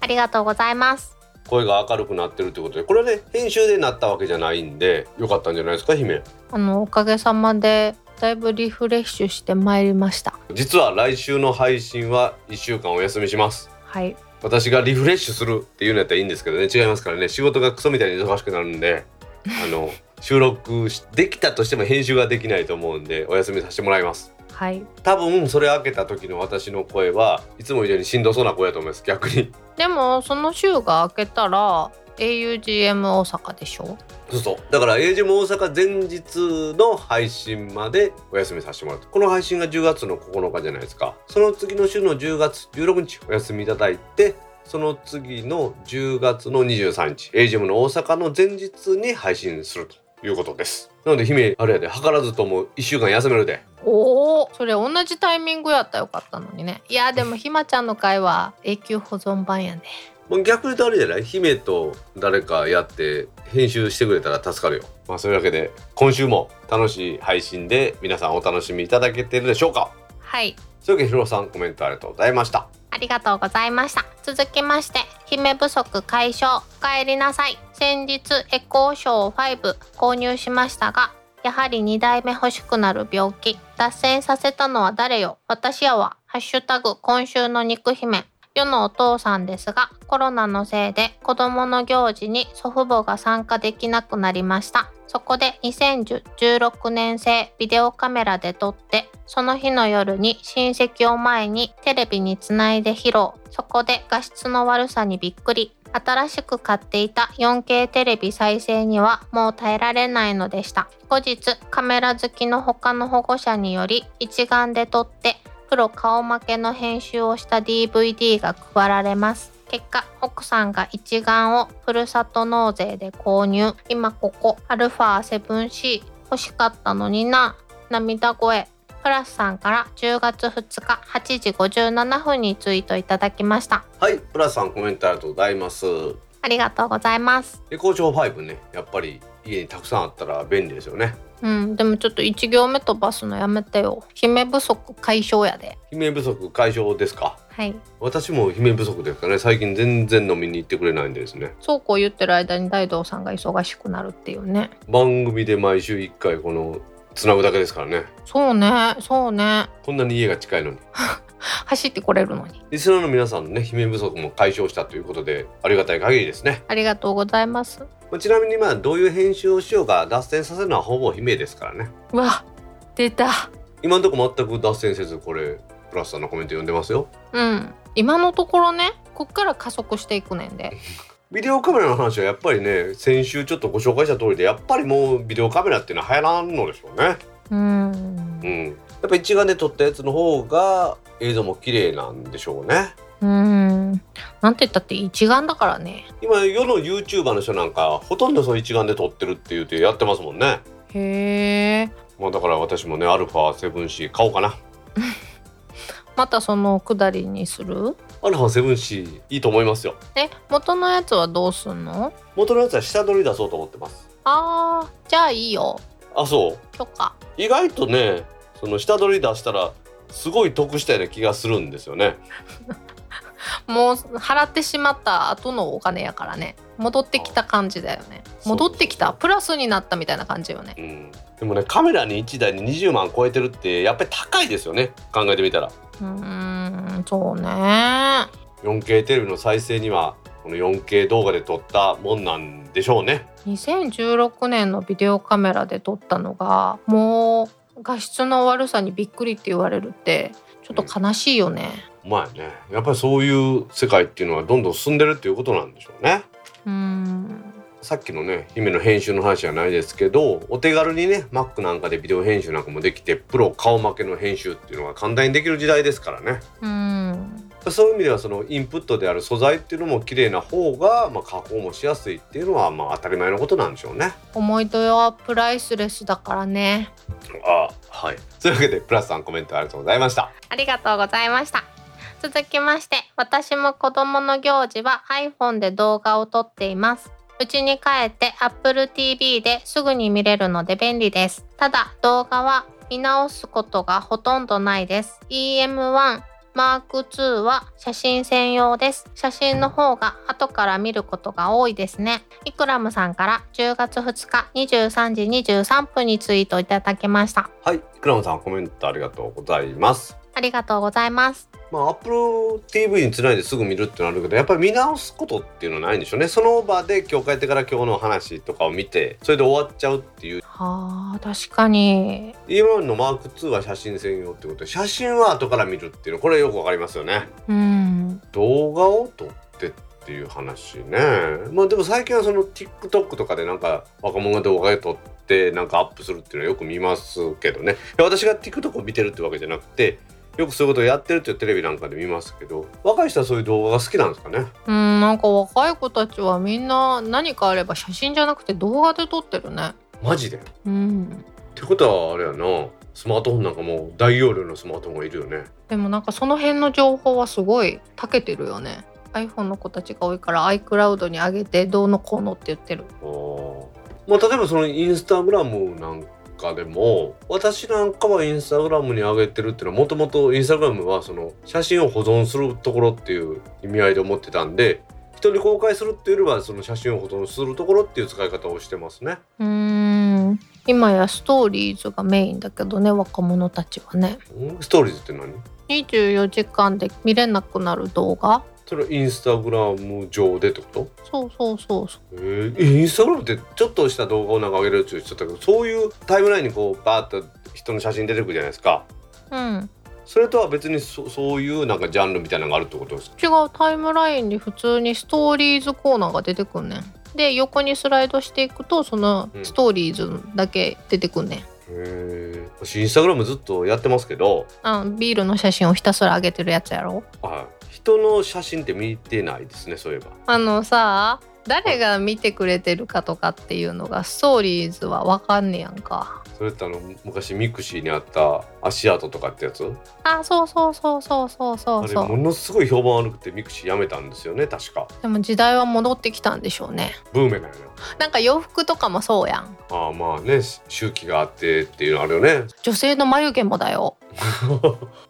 ありがとうございます。声が明るくなってるということでこれね編集でなったわけじゃないんでよかったんじゃないですか姫。あのおかげさまでだいぶリフレッシュしてまいりました。実は来週の配信は1週間お休みします。はい。私がリフレッシュするっていうのやったらいいんですけどね違いますからね。仕事がクソみたいに忙しくなるんで あの収録しできたとしても編集ができないと思うんでお休みさせてもらいます。はい。多分それ開けた時の私の声はいつも以上にしんどそうな声だと思います。逆に。でもその週が明けたら augm 大阪でしょ？そうそう。だからエイジも大阪前日の配信までお休みさせてもらうこの配信が10月の9日じゃないですか。その次の週の10月16日お休みいただいてその次の10月の23日エイジムの大阪の前日に配信するということです。なので姫あれやで図らずとも1週間休めるで。おおそれ同じタイミングやったらよかったのにね。いやでもひまちゃんの回は永久保存版やね逆に言うとあれじゃない？姫と誰かやって編集してくれたら助かるよ。まあそういうわけで今週も楽しい配信で皆さんお楽しみいただけてるでしょうか？はい。そういうわけでヒロさんコメントありがとうございました。ありがとうございました。続きまして姫不足解消お帰りなさい。先日エコーショー5購入しましたがやはり2代目欲しくなる病気脱線させたのは誰よ？私やはハッシュタグ今週の肉姫世のお父さんですがコロナのせいで子供の行事に祖父母が参加できなくなりました。そこで2016年製ビデオカメラで撮ってその日の夜に親戚を前にテレビにつないで披露。そこで画質の悪さにびっくり。新しく買っていた 4K テレビ再生にはもう耐えられないのでした。後日カメラ好きの他の保護者により一眼で撮ってプロ顔負けの編集をした DVD が配られます。結果奥さんが一眼をふるさと納税で購入。今ここ α7C 欲しかったのにな。涙声。プラスさんから10月2日8時57分にツイートいただきました。はいプラスさんコメントありがとうございます。ありがとうございます。エコー長5ねやっぱり家にたくさんあったら便利ですよねうんでもちょっと1行目飛ばすのやめてよ。姫不足解消やで。姫不足解消ですか？はい。私も姫不足ですかね。最近全然飲みに行ってくれないんですね。そうこう言ってる間に大道さんが忙しくなるっていうね。番組で毎週1回このつなぐだけですからね。そうねそうね。こんなに家が近いのに 走ってこれるのに。リスナーの皆さんのね姫不足も解消したということでありがたい限りですね。ありがとうございます。まあちなみにまあどういう編集をしようか脱線させるのはほぼ姫ですからね。うわ出た。今のところ全く脱線せずこれプラスさんのコメント読んでますよ。うん。今のところねこっから加速していくねんで。ビデオカメラの話はやっぱりね先週ちょっとご紹介した通りでやっぱりもうビデオカメラっていうのは流行らんのでしょうね。うん。うんやっぱ一眼で撮ったやつの方が映像も綺麗なんでしょうね。うん。なんて言ったって一眼だからね。今世の YouTuber の人なんかほとんどそう一眼で撮ってるって言うてやってますもんね。へえ。まあだから私もね α7C 買おうかな。またそのくだりにする？α7C いいと思いますよ。え元のやつはどうすんの？元のやつは下取り出そうと思ってます。あーじゃあいいよ。あそう。許可。意外とねその下取り出したらすごい得したような気がするんですよね。もう払ってしまった後のお金やからね。戻ってきた感じだよね。戻ってきた。プラスになったみたいな感じよね。うん。でもねカメラに1台に20万超えてるってやっぱり高いですよね。考えてみたら。うーんそうね。4K テレビの再生にはこの 4K 動画で撮ったもんなんでしょうね。2016年のビデオカメラで撮ったのがもう画質の悪さにびっくりって言われるってちょっと悲しいよね。まあね。やっぱりそういう世界っていうのはどんどん進んでるっていうことなんでしょうね。うーん。さっきのね姫の編集の話じゃないですけどお手軽にね Mac なんかでビデオ編集なんかもできてプロ顔負けの編集っていうのが簡単にできる時代ですからね。うーんそういう意味ではそのインプットである素材っていうのも綺麗な方が、まあ、加工もしやすいっていうのはまあ当たり前のことなんでしょうね。思い出はプライスレスだからねあはい。というわけでプラスさんコメントありがとうございました。ありがとうございました続きまして私も子供の行事は iPhone で動画を撮っていますうちに帰って Apple TV ですぐに見れるので便利ですただ動画は見直すことがほとんどないです EM1 マーク2は写真専用です。写真の方が後から見ることが多いですね。イクラムさんから10月2日23時23分にツイートいただきました。はい。クラムさんコメントありがとうございます。ありがとうございます。まあ、Apple TV につないですぐ見るってのあるけどやっぱり見直すことっていうのはないんでしょうね。その場で今日帰ってから今日の話とかを見てそれで終わっちゃうっていう。はあ、確かに。今のマーク2は写真専用ってことで写真は後から見るっていうのこれよくわかりますよね。うん。動画を撮ってっていう話ね。まあでも最近はその TikTok とかでなんか若者が動画で撮ってなんかアップするっていうのはよく見ますけどね。私が TikTok を見てるってわけじゃなくてよくそういうことをやってるってテレビなんかで見ますけど若い人はそういう動画が好きなんですかね？うん、なんか若い子たちはみんな何かあれば写真じゃなくて動画で撮ってるね。マジで？っうん。てことはあれやなスマートフォンなんかもう大容量のスマートフォンがいるよね。でもなんかその辺の情報はすごい長けてるよね。iPhone の子たちが多いから iCloud に上げてどうのこうのって言ってる。あー。まあ例えばそのインスタグラムなんかでも私なんかはインスタグラムに上げてるっていうのはもともとインスタグラムはその写真を保存するところっていう意味合いで思ってたんで人に公開するっていうよりはその写真を保存するところっていう使い方をしてますね。うーん。今やストーリーズがメインだけどね若者たちはね。うん？ストーリーズって何？24時間で見れなくなる動画それはインスタグラム上でってこと？そうそうそうそえー、インスタグラムってちょっとした動画をなんか上げるやつ言ってたけどそういうタイムラインにこうバーッと人の写真出てくるじゃないですか。ううん。それとは別にそそういうなんかジャンルみたいなのがあるってことですか？違うタイムラインに普通にストーリーズコーナーが出てくんねん。で横にスライドしていくとそのうん。ストーリーズだけ出てくんねん、へえ私インスタグラムずっとやってますけど。あビールの写真をひたすら上げてるやつやろ。あ人の写真って見てないですねそういえば。あのさ誰が見てくれてるかとかっていうのがストーリーズはわかんねやんか。それってあの昔ミクシーにあった足跡とかってやつ？あそうそうそうそうそうそあれう。そうものすごい評判悪くてミクシーやめたんですよね確か。でも時代は戻ってきたんでしょうね。ブーメランやなんか洋服とかもそうやん。なああまあね周期があってっていうのあるよね。女性の眉毛もだよ。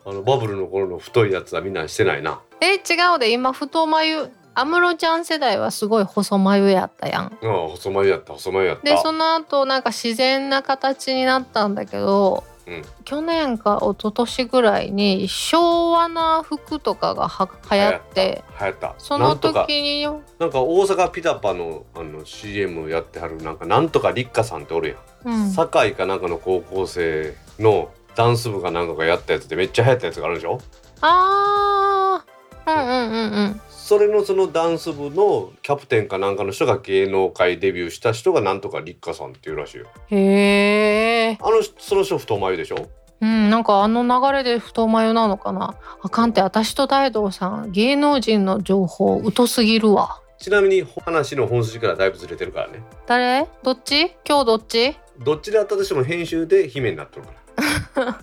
あのバブルの頃の太いやつはみんなしてないな。え違うで。今太眉安室ちゃん世代はすごい細眉やったやん。ああ細眉やった細眉やった。でその後なんか自然な形になったんだけど、うん。去年か一昨年ぐらいに昭和な服とかがは流行って流行ったその時になんか大阪ピタパのあの CM やってはるなんかなんとか立花さんっておるやん、うん、堺かなんかの高校生のダンス部かなんかがやったやつでめっちゃ流行ったやつがあるでしょ？あーうんうんうんうん。それのそのダンス部のキャプテンかなんかの人が芸能界デビューした人がなんとか立花さんっていうらしいよ。へえあのその人太眉でしょ？うんなんかあの流れで太眉なのかな。あかんって私と大道さん芸能人の情報疎すぎるわ。ちなみに話の本筋からだいぶずれてるからね。誰？どっち？今日どっち？どっちであったとしても編集で姫になってるから。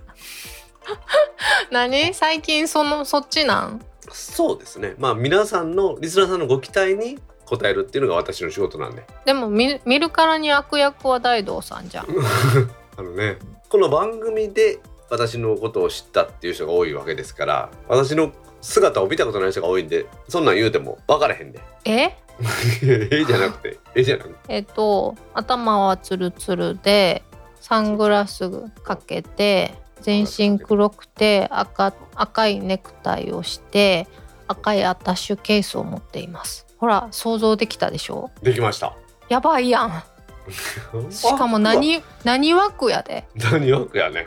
何？最近そのそっちなん？そうですね。まあ皆さんのリスナーさんのご期待に応えるっていうのが私の仕事なんで。でも見見るからに悪役は大道さんじゃん。あのねこの番組で私のことを知ったっていう人が多いわけですから私の姿を見たことない人が多いんでそんなん言うても分からへんで。え？ええじゃなくてえじゃなくて。えっと頭はツルツルでサングラスかけて全身黒くて赤赤いネクタイをして赤いアタッシュケースを持っています。ほら想像できたでしょ？できました。やばいやん。しかも何何枠やで？何枠やね。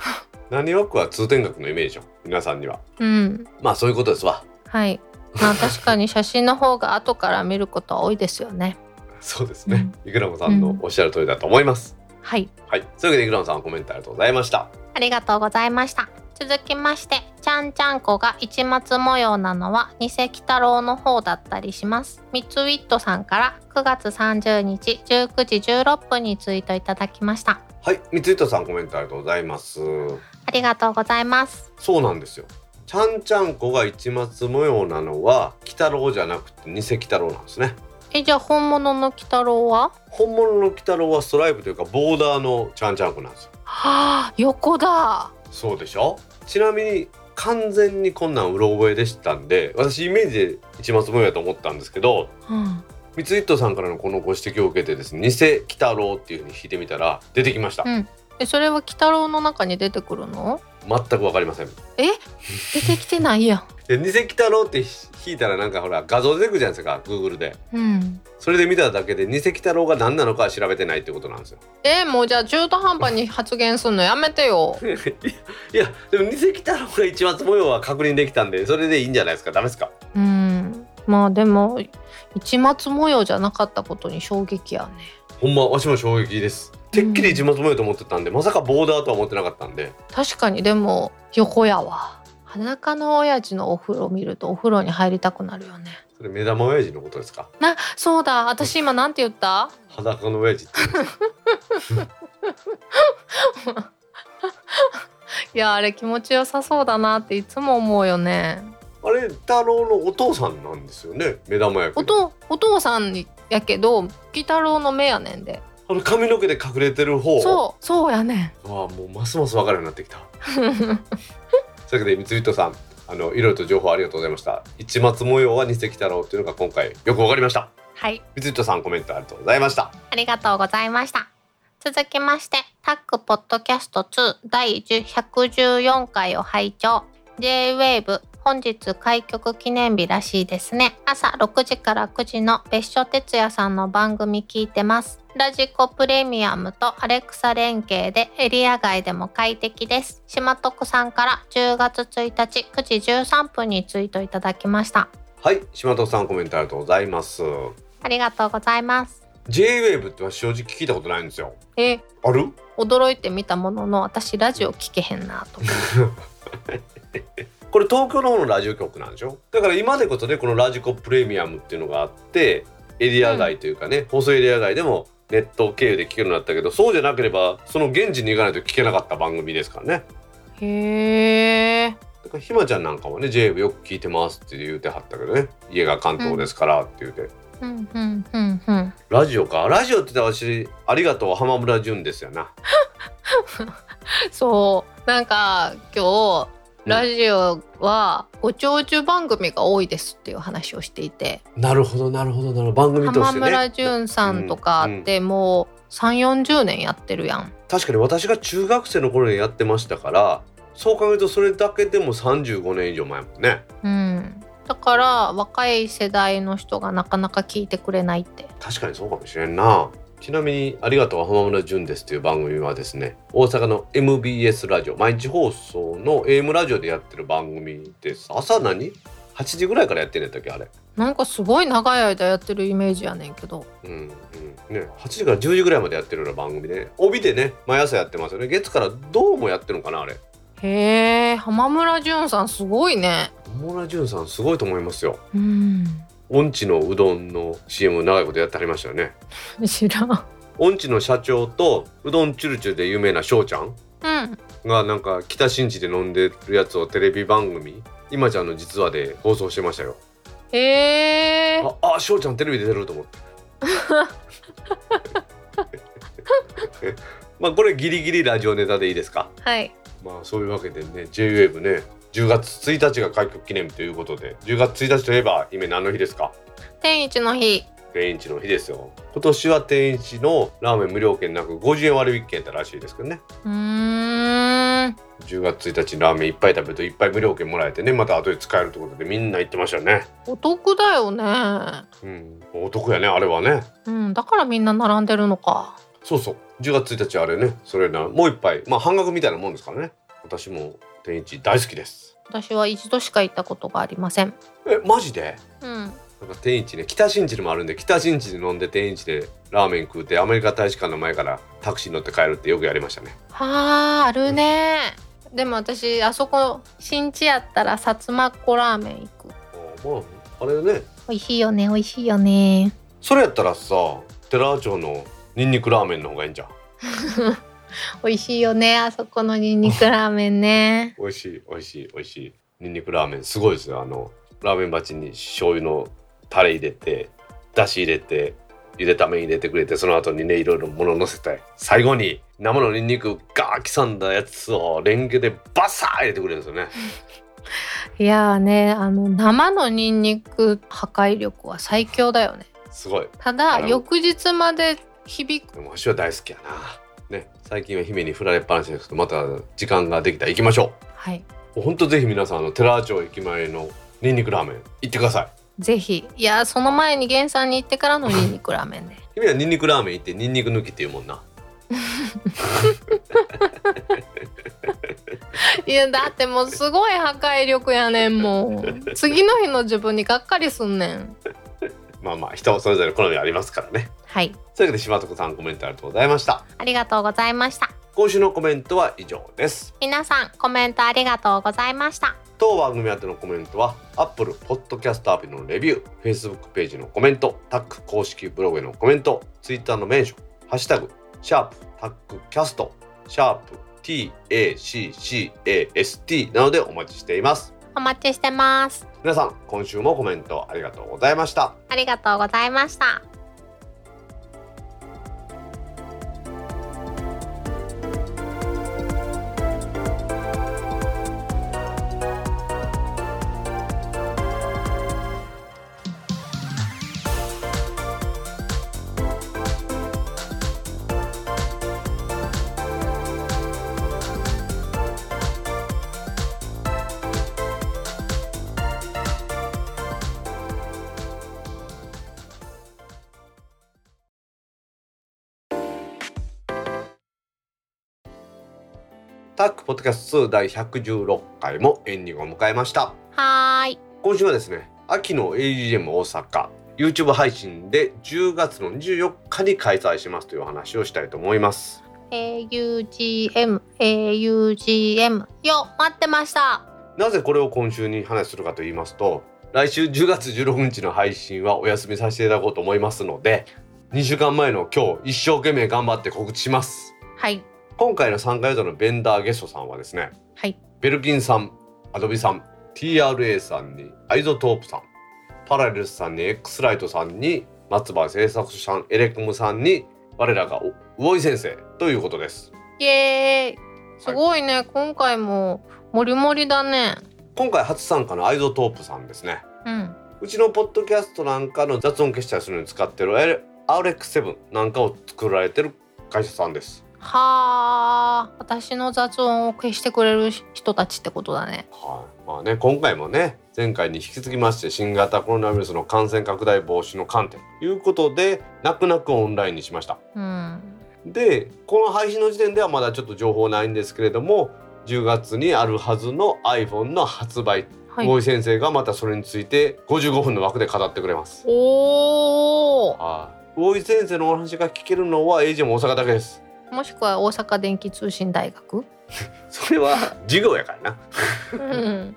何枠は通天閣のイメージよ皆さんには。うん。まあそういうことですわ。はい。まあ確かに写真の方が後から見ることは多いですよね。そうですね、いくらもさんのおっしゃる通りだと思います、はい。はい。そういうわけでいくらもさんコメントありがとうございましたありがとうございました。続きまして、ちゃんちゃんこが市松模様なのは二石太郎の方だったりします。ミツウィットさんから9月30日19時16分にツイートいただきました。はい三井さんコメントありがとうございますありがとうございます。そうなんですよちゃんちゃんこが市松模様なのは鬼太郎じゃなくて二石太郎なんですねえ、じゃあ本物の鬼太郎は？本物の鬼太郎はストライプというかボーダーのちゃんちゃんこなんですよはあ、横だ。そうでしょ？ちなみに完全にこんなんうろ覚えでしたんで私イメージで市松模様やと思ったんですけどうん。三ツイットさんからのこのご指摘を受けてですね偽鬼太郎っていうふうに引いてみたら出てきました、うんえ、それは鬼太郎の中に出てくるの？全くわかりませんえ？出てきてないやん。で偽鬼太郎って引いたらなんかほら画像出てくるじゃないですか Google でうん。それで見ただけで偽鬼太郎が何なのかは調べてないってことなんですよえ、もうじゃあ中途半端に発言すんのやめてよ。いやでも偽鬼太郎が一松模様は確認できたんでそれでいいんじゃないですかダメですか？うん。まあでも市松模様じゃなかったことに衝撃やね。ほんまわしも衝撃ですてっきり一松模様と思ってたんで、まさかボーダーとは思ってなかったんで確かにでも横やわ。裸の親父のお風呂見るとお風呂に入りたくなるよね。それ目玉親父のことですか？なそうだ。私今なんて言った？裸の親父って いやあれ気持ちよさそうだなっていつも思うよね。あれ太郎のお父さんなんですよね？目玉役おとお父さんやけど鬼太郎の目やねんで。あの髪の毛で隠れてる方。そうそうやねん。うああもうますます分かるようになってきた というわけで三井人さんあのいろいろと情報ありがとうございました。一末模様は二石太郎というのが今回よくわかりました。はい。三井人さんコメントありがとうございました。ありがとうございました。続きましてタックポッドキャスト2第114回を拝聴。J-WAVE 本日開局記念日らしいですね。朝6時から9時の別所哲也さんの番組聞いてますラジコプレミアムとアレクサ連携でエリア外でも快適です。島徳さんから10月1日9時13分にツイートいただきました。はい島戸さんコメントありがとうございます。ありがとうございます。J-WAVE っては正直聞いたことないんですよ。え？ある？驚いてみたものの私ラジオ聞けへんなと。これ東京の方のラジオ局なんでしょ？だから今でこそねこのラジコプレミアムっていうのがあってエリア外というかね、放送エリア外でもネット経由で聞けるようになったけどそうじゃなければその現地に行かないと聞けなかった番組ですからね。へえだからひまちゃんなんかはね JWAVE よく聞いてますって言うてはったけどね家が関東ですからって言うて、うん。うん。うん。うん。ラジオか。ラジオって言ったら私ありがとう浜村淳ですよな。そう。なんか今日ラジオはご長寿番組が多いですっていう話をしていて、なるほどなるほどなるほど。番組としてね。浜村淳さんとかってもう3 4 0年やってるやん。確かに私が中学生の頃にやってましたからそう考えるとそれだけでも35年以上前もんね。うん、だから若い世代の人がなかなか聞いてくれないって。確かにそうかもしれんなちなみに「ありがとう浜村淳です」という番組はですね大阪の MBS ラジオ毎日放送の AM ラジオでやってる番組です。朝何 ?8 時ぐらいからやってんねんだっけあれ。なんかすごい長い間やってるイメージやねんけど。うんうん。ね8時から10時ぐらいまでやってるような番組で、ね、帯でね毎朝やってますよね。月からどうもやってるのかなあれ。へえ浜村淳さんすごいね。浜村淳さんすごいと思いますよ。うん音痴のうどんの CM 長いことやってはりましたよね。知らん。音痴の社長とうどんチュルチュルで有名な翔ちゃんうん。がなんか北新地で飲んでるやつをテレビ番組今ちゃんの実話で放送してましたよ。へえああ翔ちゃんテレビ出てると思って。まあこれギリギリラジオネタでいいですか？はい。まあそういうわけでね JWAVE ね10月1日が開局記念日ということで10月1日といえば今何の日ですか？天一の日。天一の日ですよ。今年は天一のラーメン無料券なく50円割引券だらしいですけどね。うーん。10月1日にラーメンいっぱい食べるといっぱい無料券もらえてねまた後で使えるということでみんな言ってましたよね。お得だよね。うん。お得やねあれはね。うん、だからみんな並んでるのか。そうそう。10月1日あれねそれなもう一杯。まあ半額みたいなもんですからね。私も天一大好きです私は一度しか行ったことがありません。えマジで？うん。なんか天一ね北新地にもあるんで北新地で飲んで天一でラーメン食うてアメリカ大使館の前からタクシー乗って帰るってよくやりましたねはあ、あるね。でも私、あそこ、新地やったら、さつまっこラーメン行く。あまああれね美味しいよね、美味しいよね。それやったらさ寺町のニンニクラーメンの方がいいんじゃん 美味しいよね、あそこのニンニクラーメンね。美味しい美味しい美味しいニンニクラーメンすごいですよあのラーメン鉢に醤油のタレ入れてだし入れてゆでた麺入れてくれてその後にねいろいろ物乗せて最後に生のニンニクガー刻んだやつをレンゲでバサー入れてくれるんですよね いやーね、あの、生のニンニク破壊力は最強だよね。すごいただ、翌日まで響く。でも私は大好きやなね最近は姫に振られっぱなしですけどまた時間ができたら行きましょはい。うほんとぜひ皆さんあの寺町駅前のニンニクラーメン行ってくださいぜひ。いやー、その前に原産に行ってからのニンニクラーメンね。君はニンニクラーメン行ってニンニク抜きって言うもんな いや、だってもうすごい破壊力やねん、もう。次の日の自分にがっかりすんねん。まあまあ人それぞれ好みありますからねはい。というわけで島床さんコメントありがとうございましたありがとうございました。今週のコメントは以上です皆さん、コメントありがとうございました。当番組宛てのコメントは Apple Podcast アプリのレビュー Facebook ページのコメントタック公式ブログへのコメント Twitter のメンションハッシュタグシャープタックキャストシャープ TACCAST などでお待ちしていますお待ちしてます皆さん今週もコメントありがとうございましたありがとうございましたタックポッドキャスト2第116回もエンディングを迎えました。はーい。今週はですね秋の AGM 大阪 YouTube 配信で10月の24日に開催しますというお話をしたいと思います。AUGM AUGM よ待ってました。なぜこれを今週に話するかと言いますと来週10月16日の配信はお休みさせていただこうと思いますので2週間前の今日一生懸命頑張って告知します。はい今回の参加予定のベンダーゲストさんはですねはい。ベルキンさんアドビさん TRA さんにアイゾトープさんパラレルスさんに X ライトさんに松葉製作所さんエレコムさんに我らがお魚井先生ということです。イエーイ。すごいね、今回ももりもりだね。今回初参加のアイゾトープさんですね。うん。うちのポッドキャストなんかの雑音消したりするのに使ってる L- RX7 なんかを作られてる会社さんですはあ私の雑音を消してくれる人たちってことだね。はい、まあね今回もね前回に引き続きまして新型コロナウイルスの感染拡大防止の観点ということで泣く泣くオンラインにしました。うん。でこの配信の時点ではまだちょっと情報ないんですけれども10月にあるはずの iPhone の発売。はい。大井先生がまたそれについて55分の枠で語ってくれます。おー。はい。大井先生のお話が聞けるのは AJ も大阪だけですもしくは大阪電気通信大学？それは授業やからな。うん。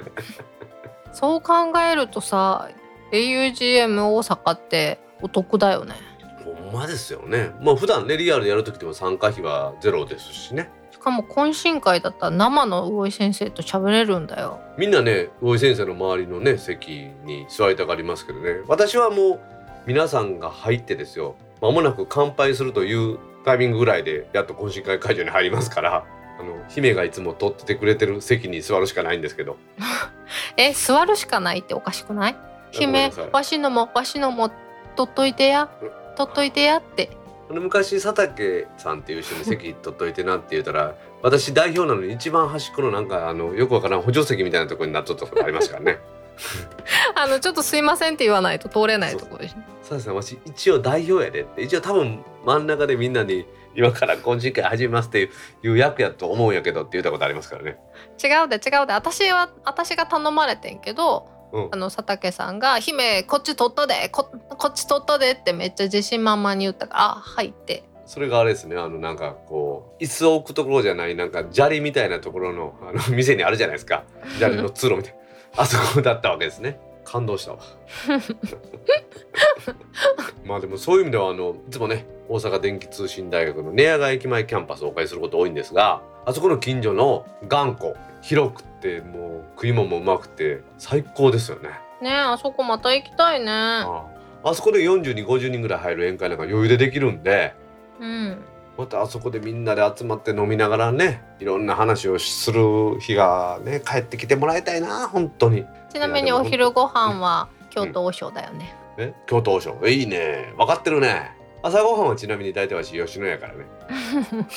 そう考えるとさ AUGM 大阪ってお得だよね。ほんまですよね。まあ普段ねリアルでやる時でも参加費はゼロですしね。しかも懇親会だったら生の魚井先生と喋れるんだよ。みんなね大井先生の周りのね席に座りたがりますけどね。私はもう皆さんが入ってですよ。間もなく乾杯するというタイミングぐらいでやっと懇親会会場に入りますからあの姫がいつも取っててくれてる席に座るしかないんですけど。え座るしかないっておかしくない？姫わしのもわしのも取っといてや。取っといてやって。昔佐竹さんっていう人に席取っといてなって言ったら私代表なのに一番端っこのなんかあのよくわからん補助席みたいなところになっとったことありますからね あのちょっとすいませんって言わないと通れないところですそうですね私一応代表やでって一応多分真ん中でみんなに今から懇親会始めますっていう役やと思うんやけどって言ったことありますからね。違うで違うで。私は私が頼まれてんけどうん。あの佐竹さんが「姫こっち取ったでここっち取ったで」ってめっちゃ自信満々に言ったから「あはい」って。それがあれですねあのなんかこう椅子を置くところじゃないなんか砂利みたいなところのあの店にあるじゃないですか。砂利の通路みたいなあそこだったわけですね。感動したわ。まあでもそういう意味ではあのいつもね大阪電気通信大学の寝屋川駅前キャンパスをお借りすること多いんですがあそこの近所の頑固広くてもう食い物もうまくて最高ですよね。ねえあそこまた行きたいね。ああ。あそこで40人50人ぐらい入る宴会なんか余裕でできるんでうんまたあそこでみんなで集まって飲みながらねいろんな話をする日がね帰ってきてもらいたいな本当に。ちなみにお昼ご飯は京都王将だよね、え？京都王将？えいいね。分かってるね。朝ごはんはちなみに大体わし吉野家からね。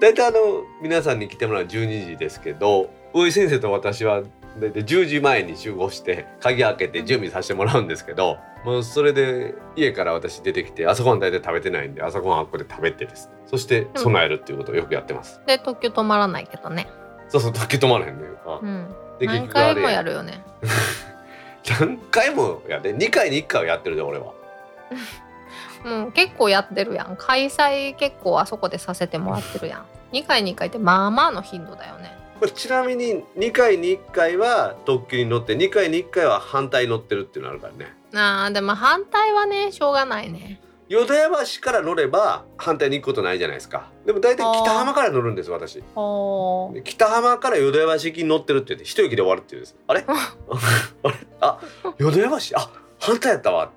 大体あの皆さんに来てもらう12時ですけど大井先生と私は大体10時前に集合して鍵開けて準備させてもらうんですけどもうそれで家から私出てきて朝ごはん大体食べてないんで朝ごはんはここで食べてです。ねそして備えるっていうことをよくやってます、で特急止まらないけどね。そうそう時止まらへんねあうん。で何回もやるよね。何回もやで2回に1回はやってるで俺は。うん結構やってるやん。開催結構あそこでさせてもらってるやん。2回2回ってまあまあの頻度だよねちなみに2回に1回は特急に乗って2回に1回は反対に乗ってるっていうのあるからね。あーでも反対はねしょうがないね。淀屋橋から乗れば反対に行くことないじゃないですか。でも大体北浜から乗るんです私。北浜から淀屋橋行きに乗ってるって言って一駅で終わるっていうんです。あれ？あれ？あ淀屋橋？あ反対やったわ。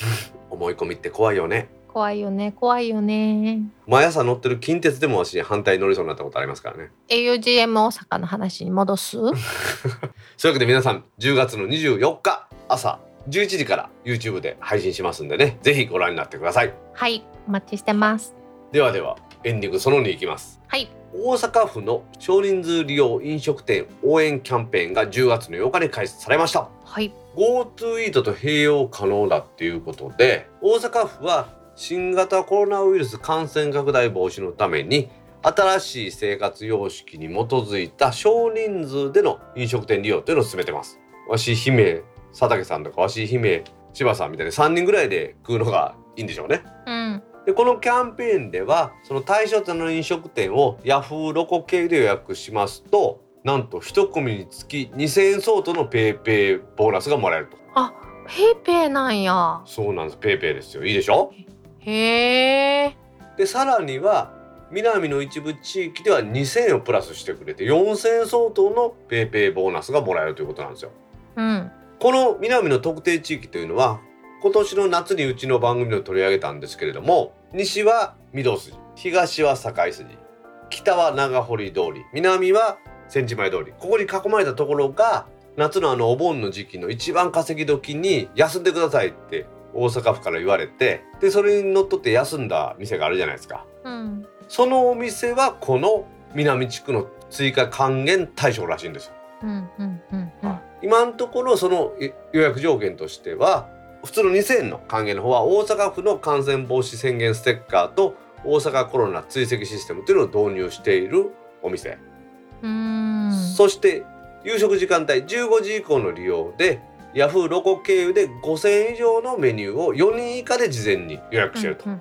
思い込みって怖いよね。ー怖いよね怖いよね。毎朝乗ってる近鉄でも私反対に乗りそうになったことありますからね。AUGM 大阪の話に戻す？そういうわけで皆さん10月の24日朝11時から YouTube で配信しますんでね。ぜひご覧になってください。はいお待ちしてます。ではではエンディングその2いきます。はい。大阪府の少人数利用飲食店応援キャンペーンが10月の8日に開始されました。はい。GoTo イートと併用可能だっていうことで大阪府は新型コロナウイルス感染拡大防止のために新しい生活様式に基づいた少人数での飲食店利用というのを進めてます。わし姫佐竹さんとかわし姫柴さんみたいに3人ぐらいで食うのがいいんでしょうね。うん。でこのキャンペーンではその対象店の飲食店をヤフーロコ系で予約しますとなんと1組につき2,000円相当のペイペイボーナスがもらえると。あペイペイなんや。そうなんです。ペイペイですよ。いいでしょ？へえでさらには南の一部地域では2,000円をプラスしてくれて4,000円相当のペイペイボーナスがもらえるということなんですよ。うん。この南の特定地域というのは今年の夏にうちの番組で取り上げたんですけれども西は御堂筋東は堺筋北は長堀通り南は千地前通りここに囲まれたところが夏のあのお盆の時期の一番稼ぎ時に休んでくださいって大阪府から言われてでそれにのっとって休んだ店があるじゃないですか。うん。そのお店はこの南地区の追加還元対象らしいんですよ。今のところそのい予約条件としては普通の2000円の還元の方は大阪府の感染防止宣言ステッカーと大阪コロナ追跡システムというのを導入しているお店、そして夕食時間帯15時以降の利用でヤフーロコ経由で5000円以上のメニューを4人以下で事前に予約していると、うん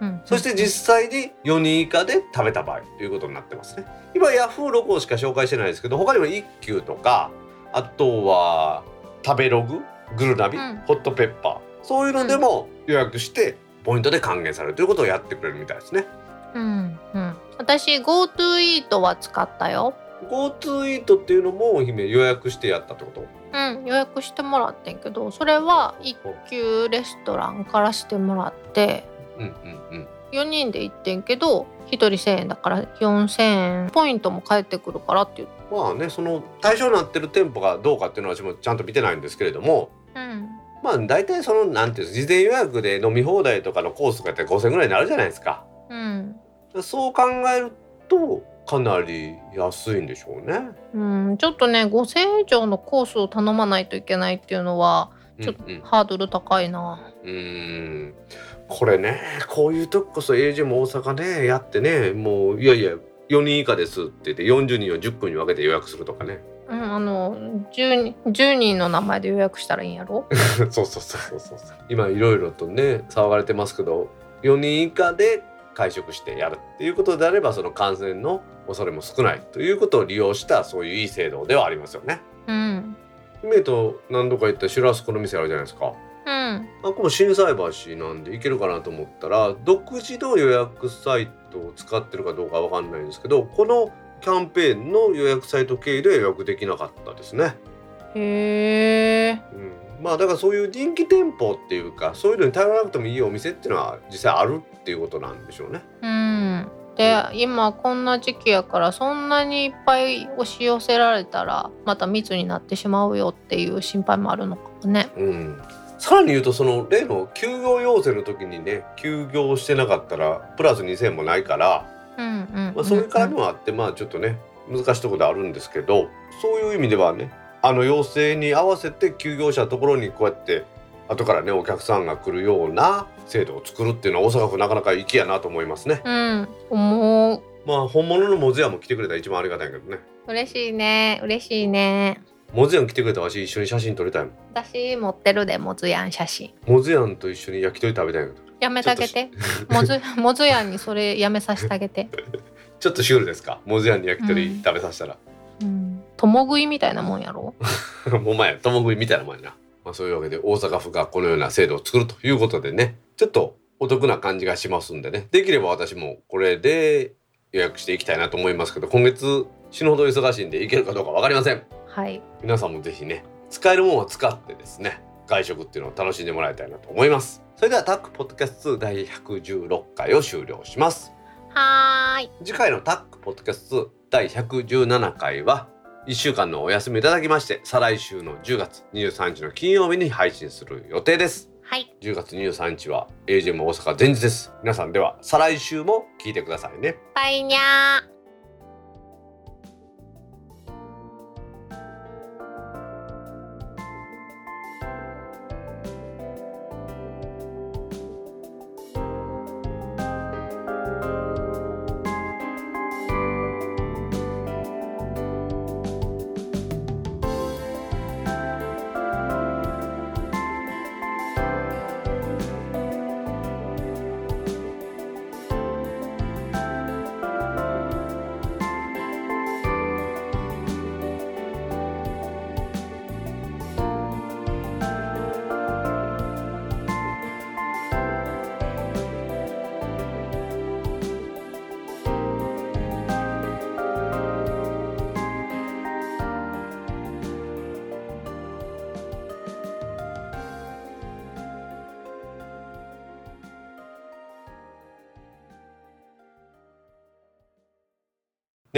うんうん。そして実際に4人以下で食べた場合ということになってますね。今ヤフーロコしか紹介してないですけど他にも一休とかあとは食べロググルナビ、うん。ホットペッパーそういうのでも予約してポイントで還元されるということをやってくれるみたいですね。うんうん。私 GoTo イートは使ったよ。GoTo イートっていうのも姫予約してやったってこと？うん予約してもらってんけどそれは一級レストランからしてもらってうんうんうん。4人で行ってんけど1人1,000円だから4,000円ポイントも返ってくるからって言ってまあねその対象になってる店舗がどうかっていうのは私もちゃんと見てないんですけれどもうん。まあ大体そのなんていう事前予約で飲み放題とかのコースとかやって5000円ぐらいになるじゃないですか。うん。そう考えるとかなり安いんでしょうね。うん、ちょっとね5,000円以上のコースを頼まないといけないっていうのはちょっとうんうんハードル高いな。うーん。これねこういう時こそ AJ も大阪ねやってねもういやいや4人以下ですって言って40人を10組に分けて予約するとかね。うん、あの 10, 10人の名前で予約したらいいんやろ？そうそうそうそうそう。今いろいろとね騒がれてますけど4人以下で会食してやるっていうことであればその感染の恐れも少ないということを利用したそういういい制度ではありますよね。うん姫と何度か行ったシュラスコの店あるじゃないですか。うんあここも心斎橋なんで行けるかなと思ったら独自の予約サイトを使ってるかどうかわかんないんですけどこのキャンペーンの予約サイト経由では予約できなかったですね。へえうん、まあだからそういう人気店舗っていうかそういうのに頼らなくてもいいお店っていうのは実際あるっていうことなんでしょうね。うんで今こんな時期やからそんなにいっぱい押し寄せられたらまた密になってしまうよっていう心配もあるのかもね。うんさらに言うとその例の休業要請の時にね休業してなかったらプラス2,000もないから、うんうんまあ、そういう絡みもあってまあちょっとね難しいところであるんですけどそういう意味ではねあの要請に合わせて休業者のところにこうやって後からねお客さんが来るような制度を作るっていうのは大阪府なかなか粋やなと思いますね。うん思うまあ本物のモズヤも来てくれたら一番ありがたいけどね。嬉しいね嬉しいねモズヤン来てくれたらわし一緒に写真撮りたいもん。私持ってるでモズヤン写真モズヤンと一緒に焼き鳥食べたいけど。やめてあげてモズモズヤンにそれやめさせてあげて、ちょっとシュールですか？モズヤンに焼き鳥うん食べさせたら。うん、共食いみたいなもんやろ？もう前共食いみたいなもんやな。まあそういうわけで大阪府がこのような制度を作るということでね、ちょっとお得な感じがしますんでね、できれば私もこれで予約していきたいなと思いますけど、今月死ぬほど忙しいんで行けるかどうかわかりません。はい皆さんもぜひね、使えるものを使ってですね、外食っていうのを楽しんでもらいたいなと思います。それではタックポッドキャスト2第116回を終了します。はーい次回のタックポッドキャスト第117回は1週間のお休みいただきまして再来週の10月23日の金曜日に配信する予定です。はい。10月23日は AGM 大阪前日です。皆さんでは再来週も聞いてくださいね。バイニャー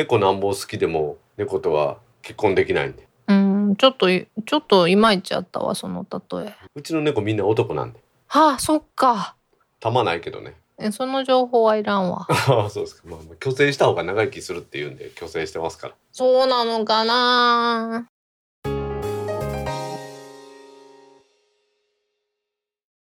猫なんぼ好きでも猫とは結婚できないんで。うんちょっといちょっといまいちやったわその例え。うちの猫みんな男なんで。はあそっか。たまないけどね。えその情報はいらんわ。あ あそうですか。まあまあ虚勢した方が長生きするっていうんで虚勢してますから。そうなのかな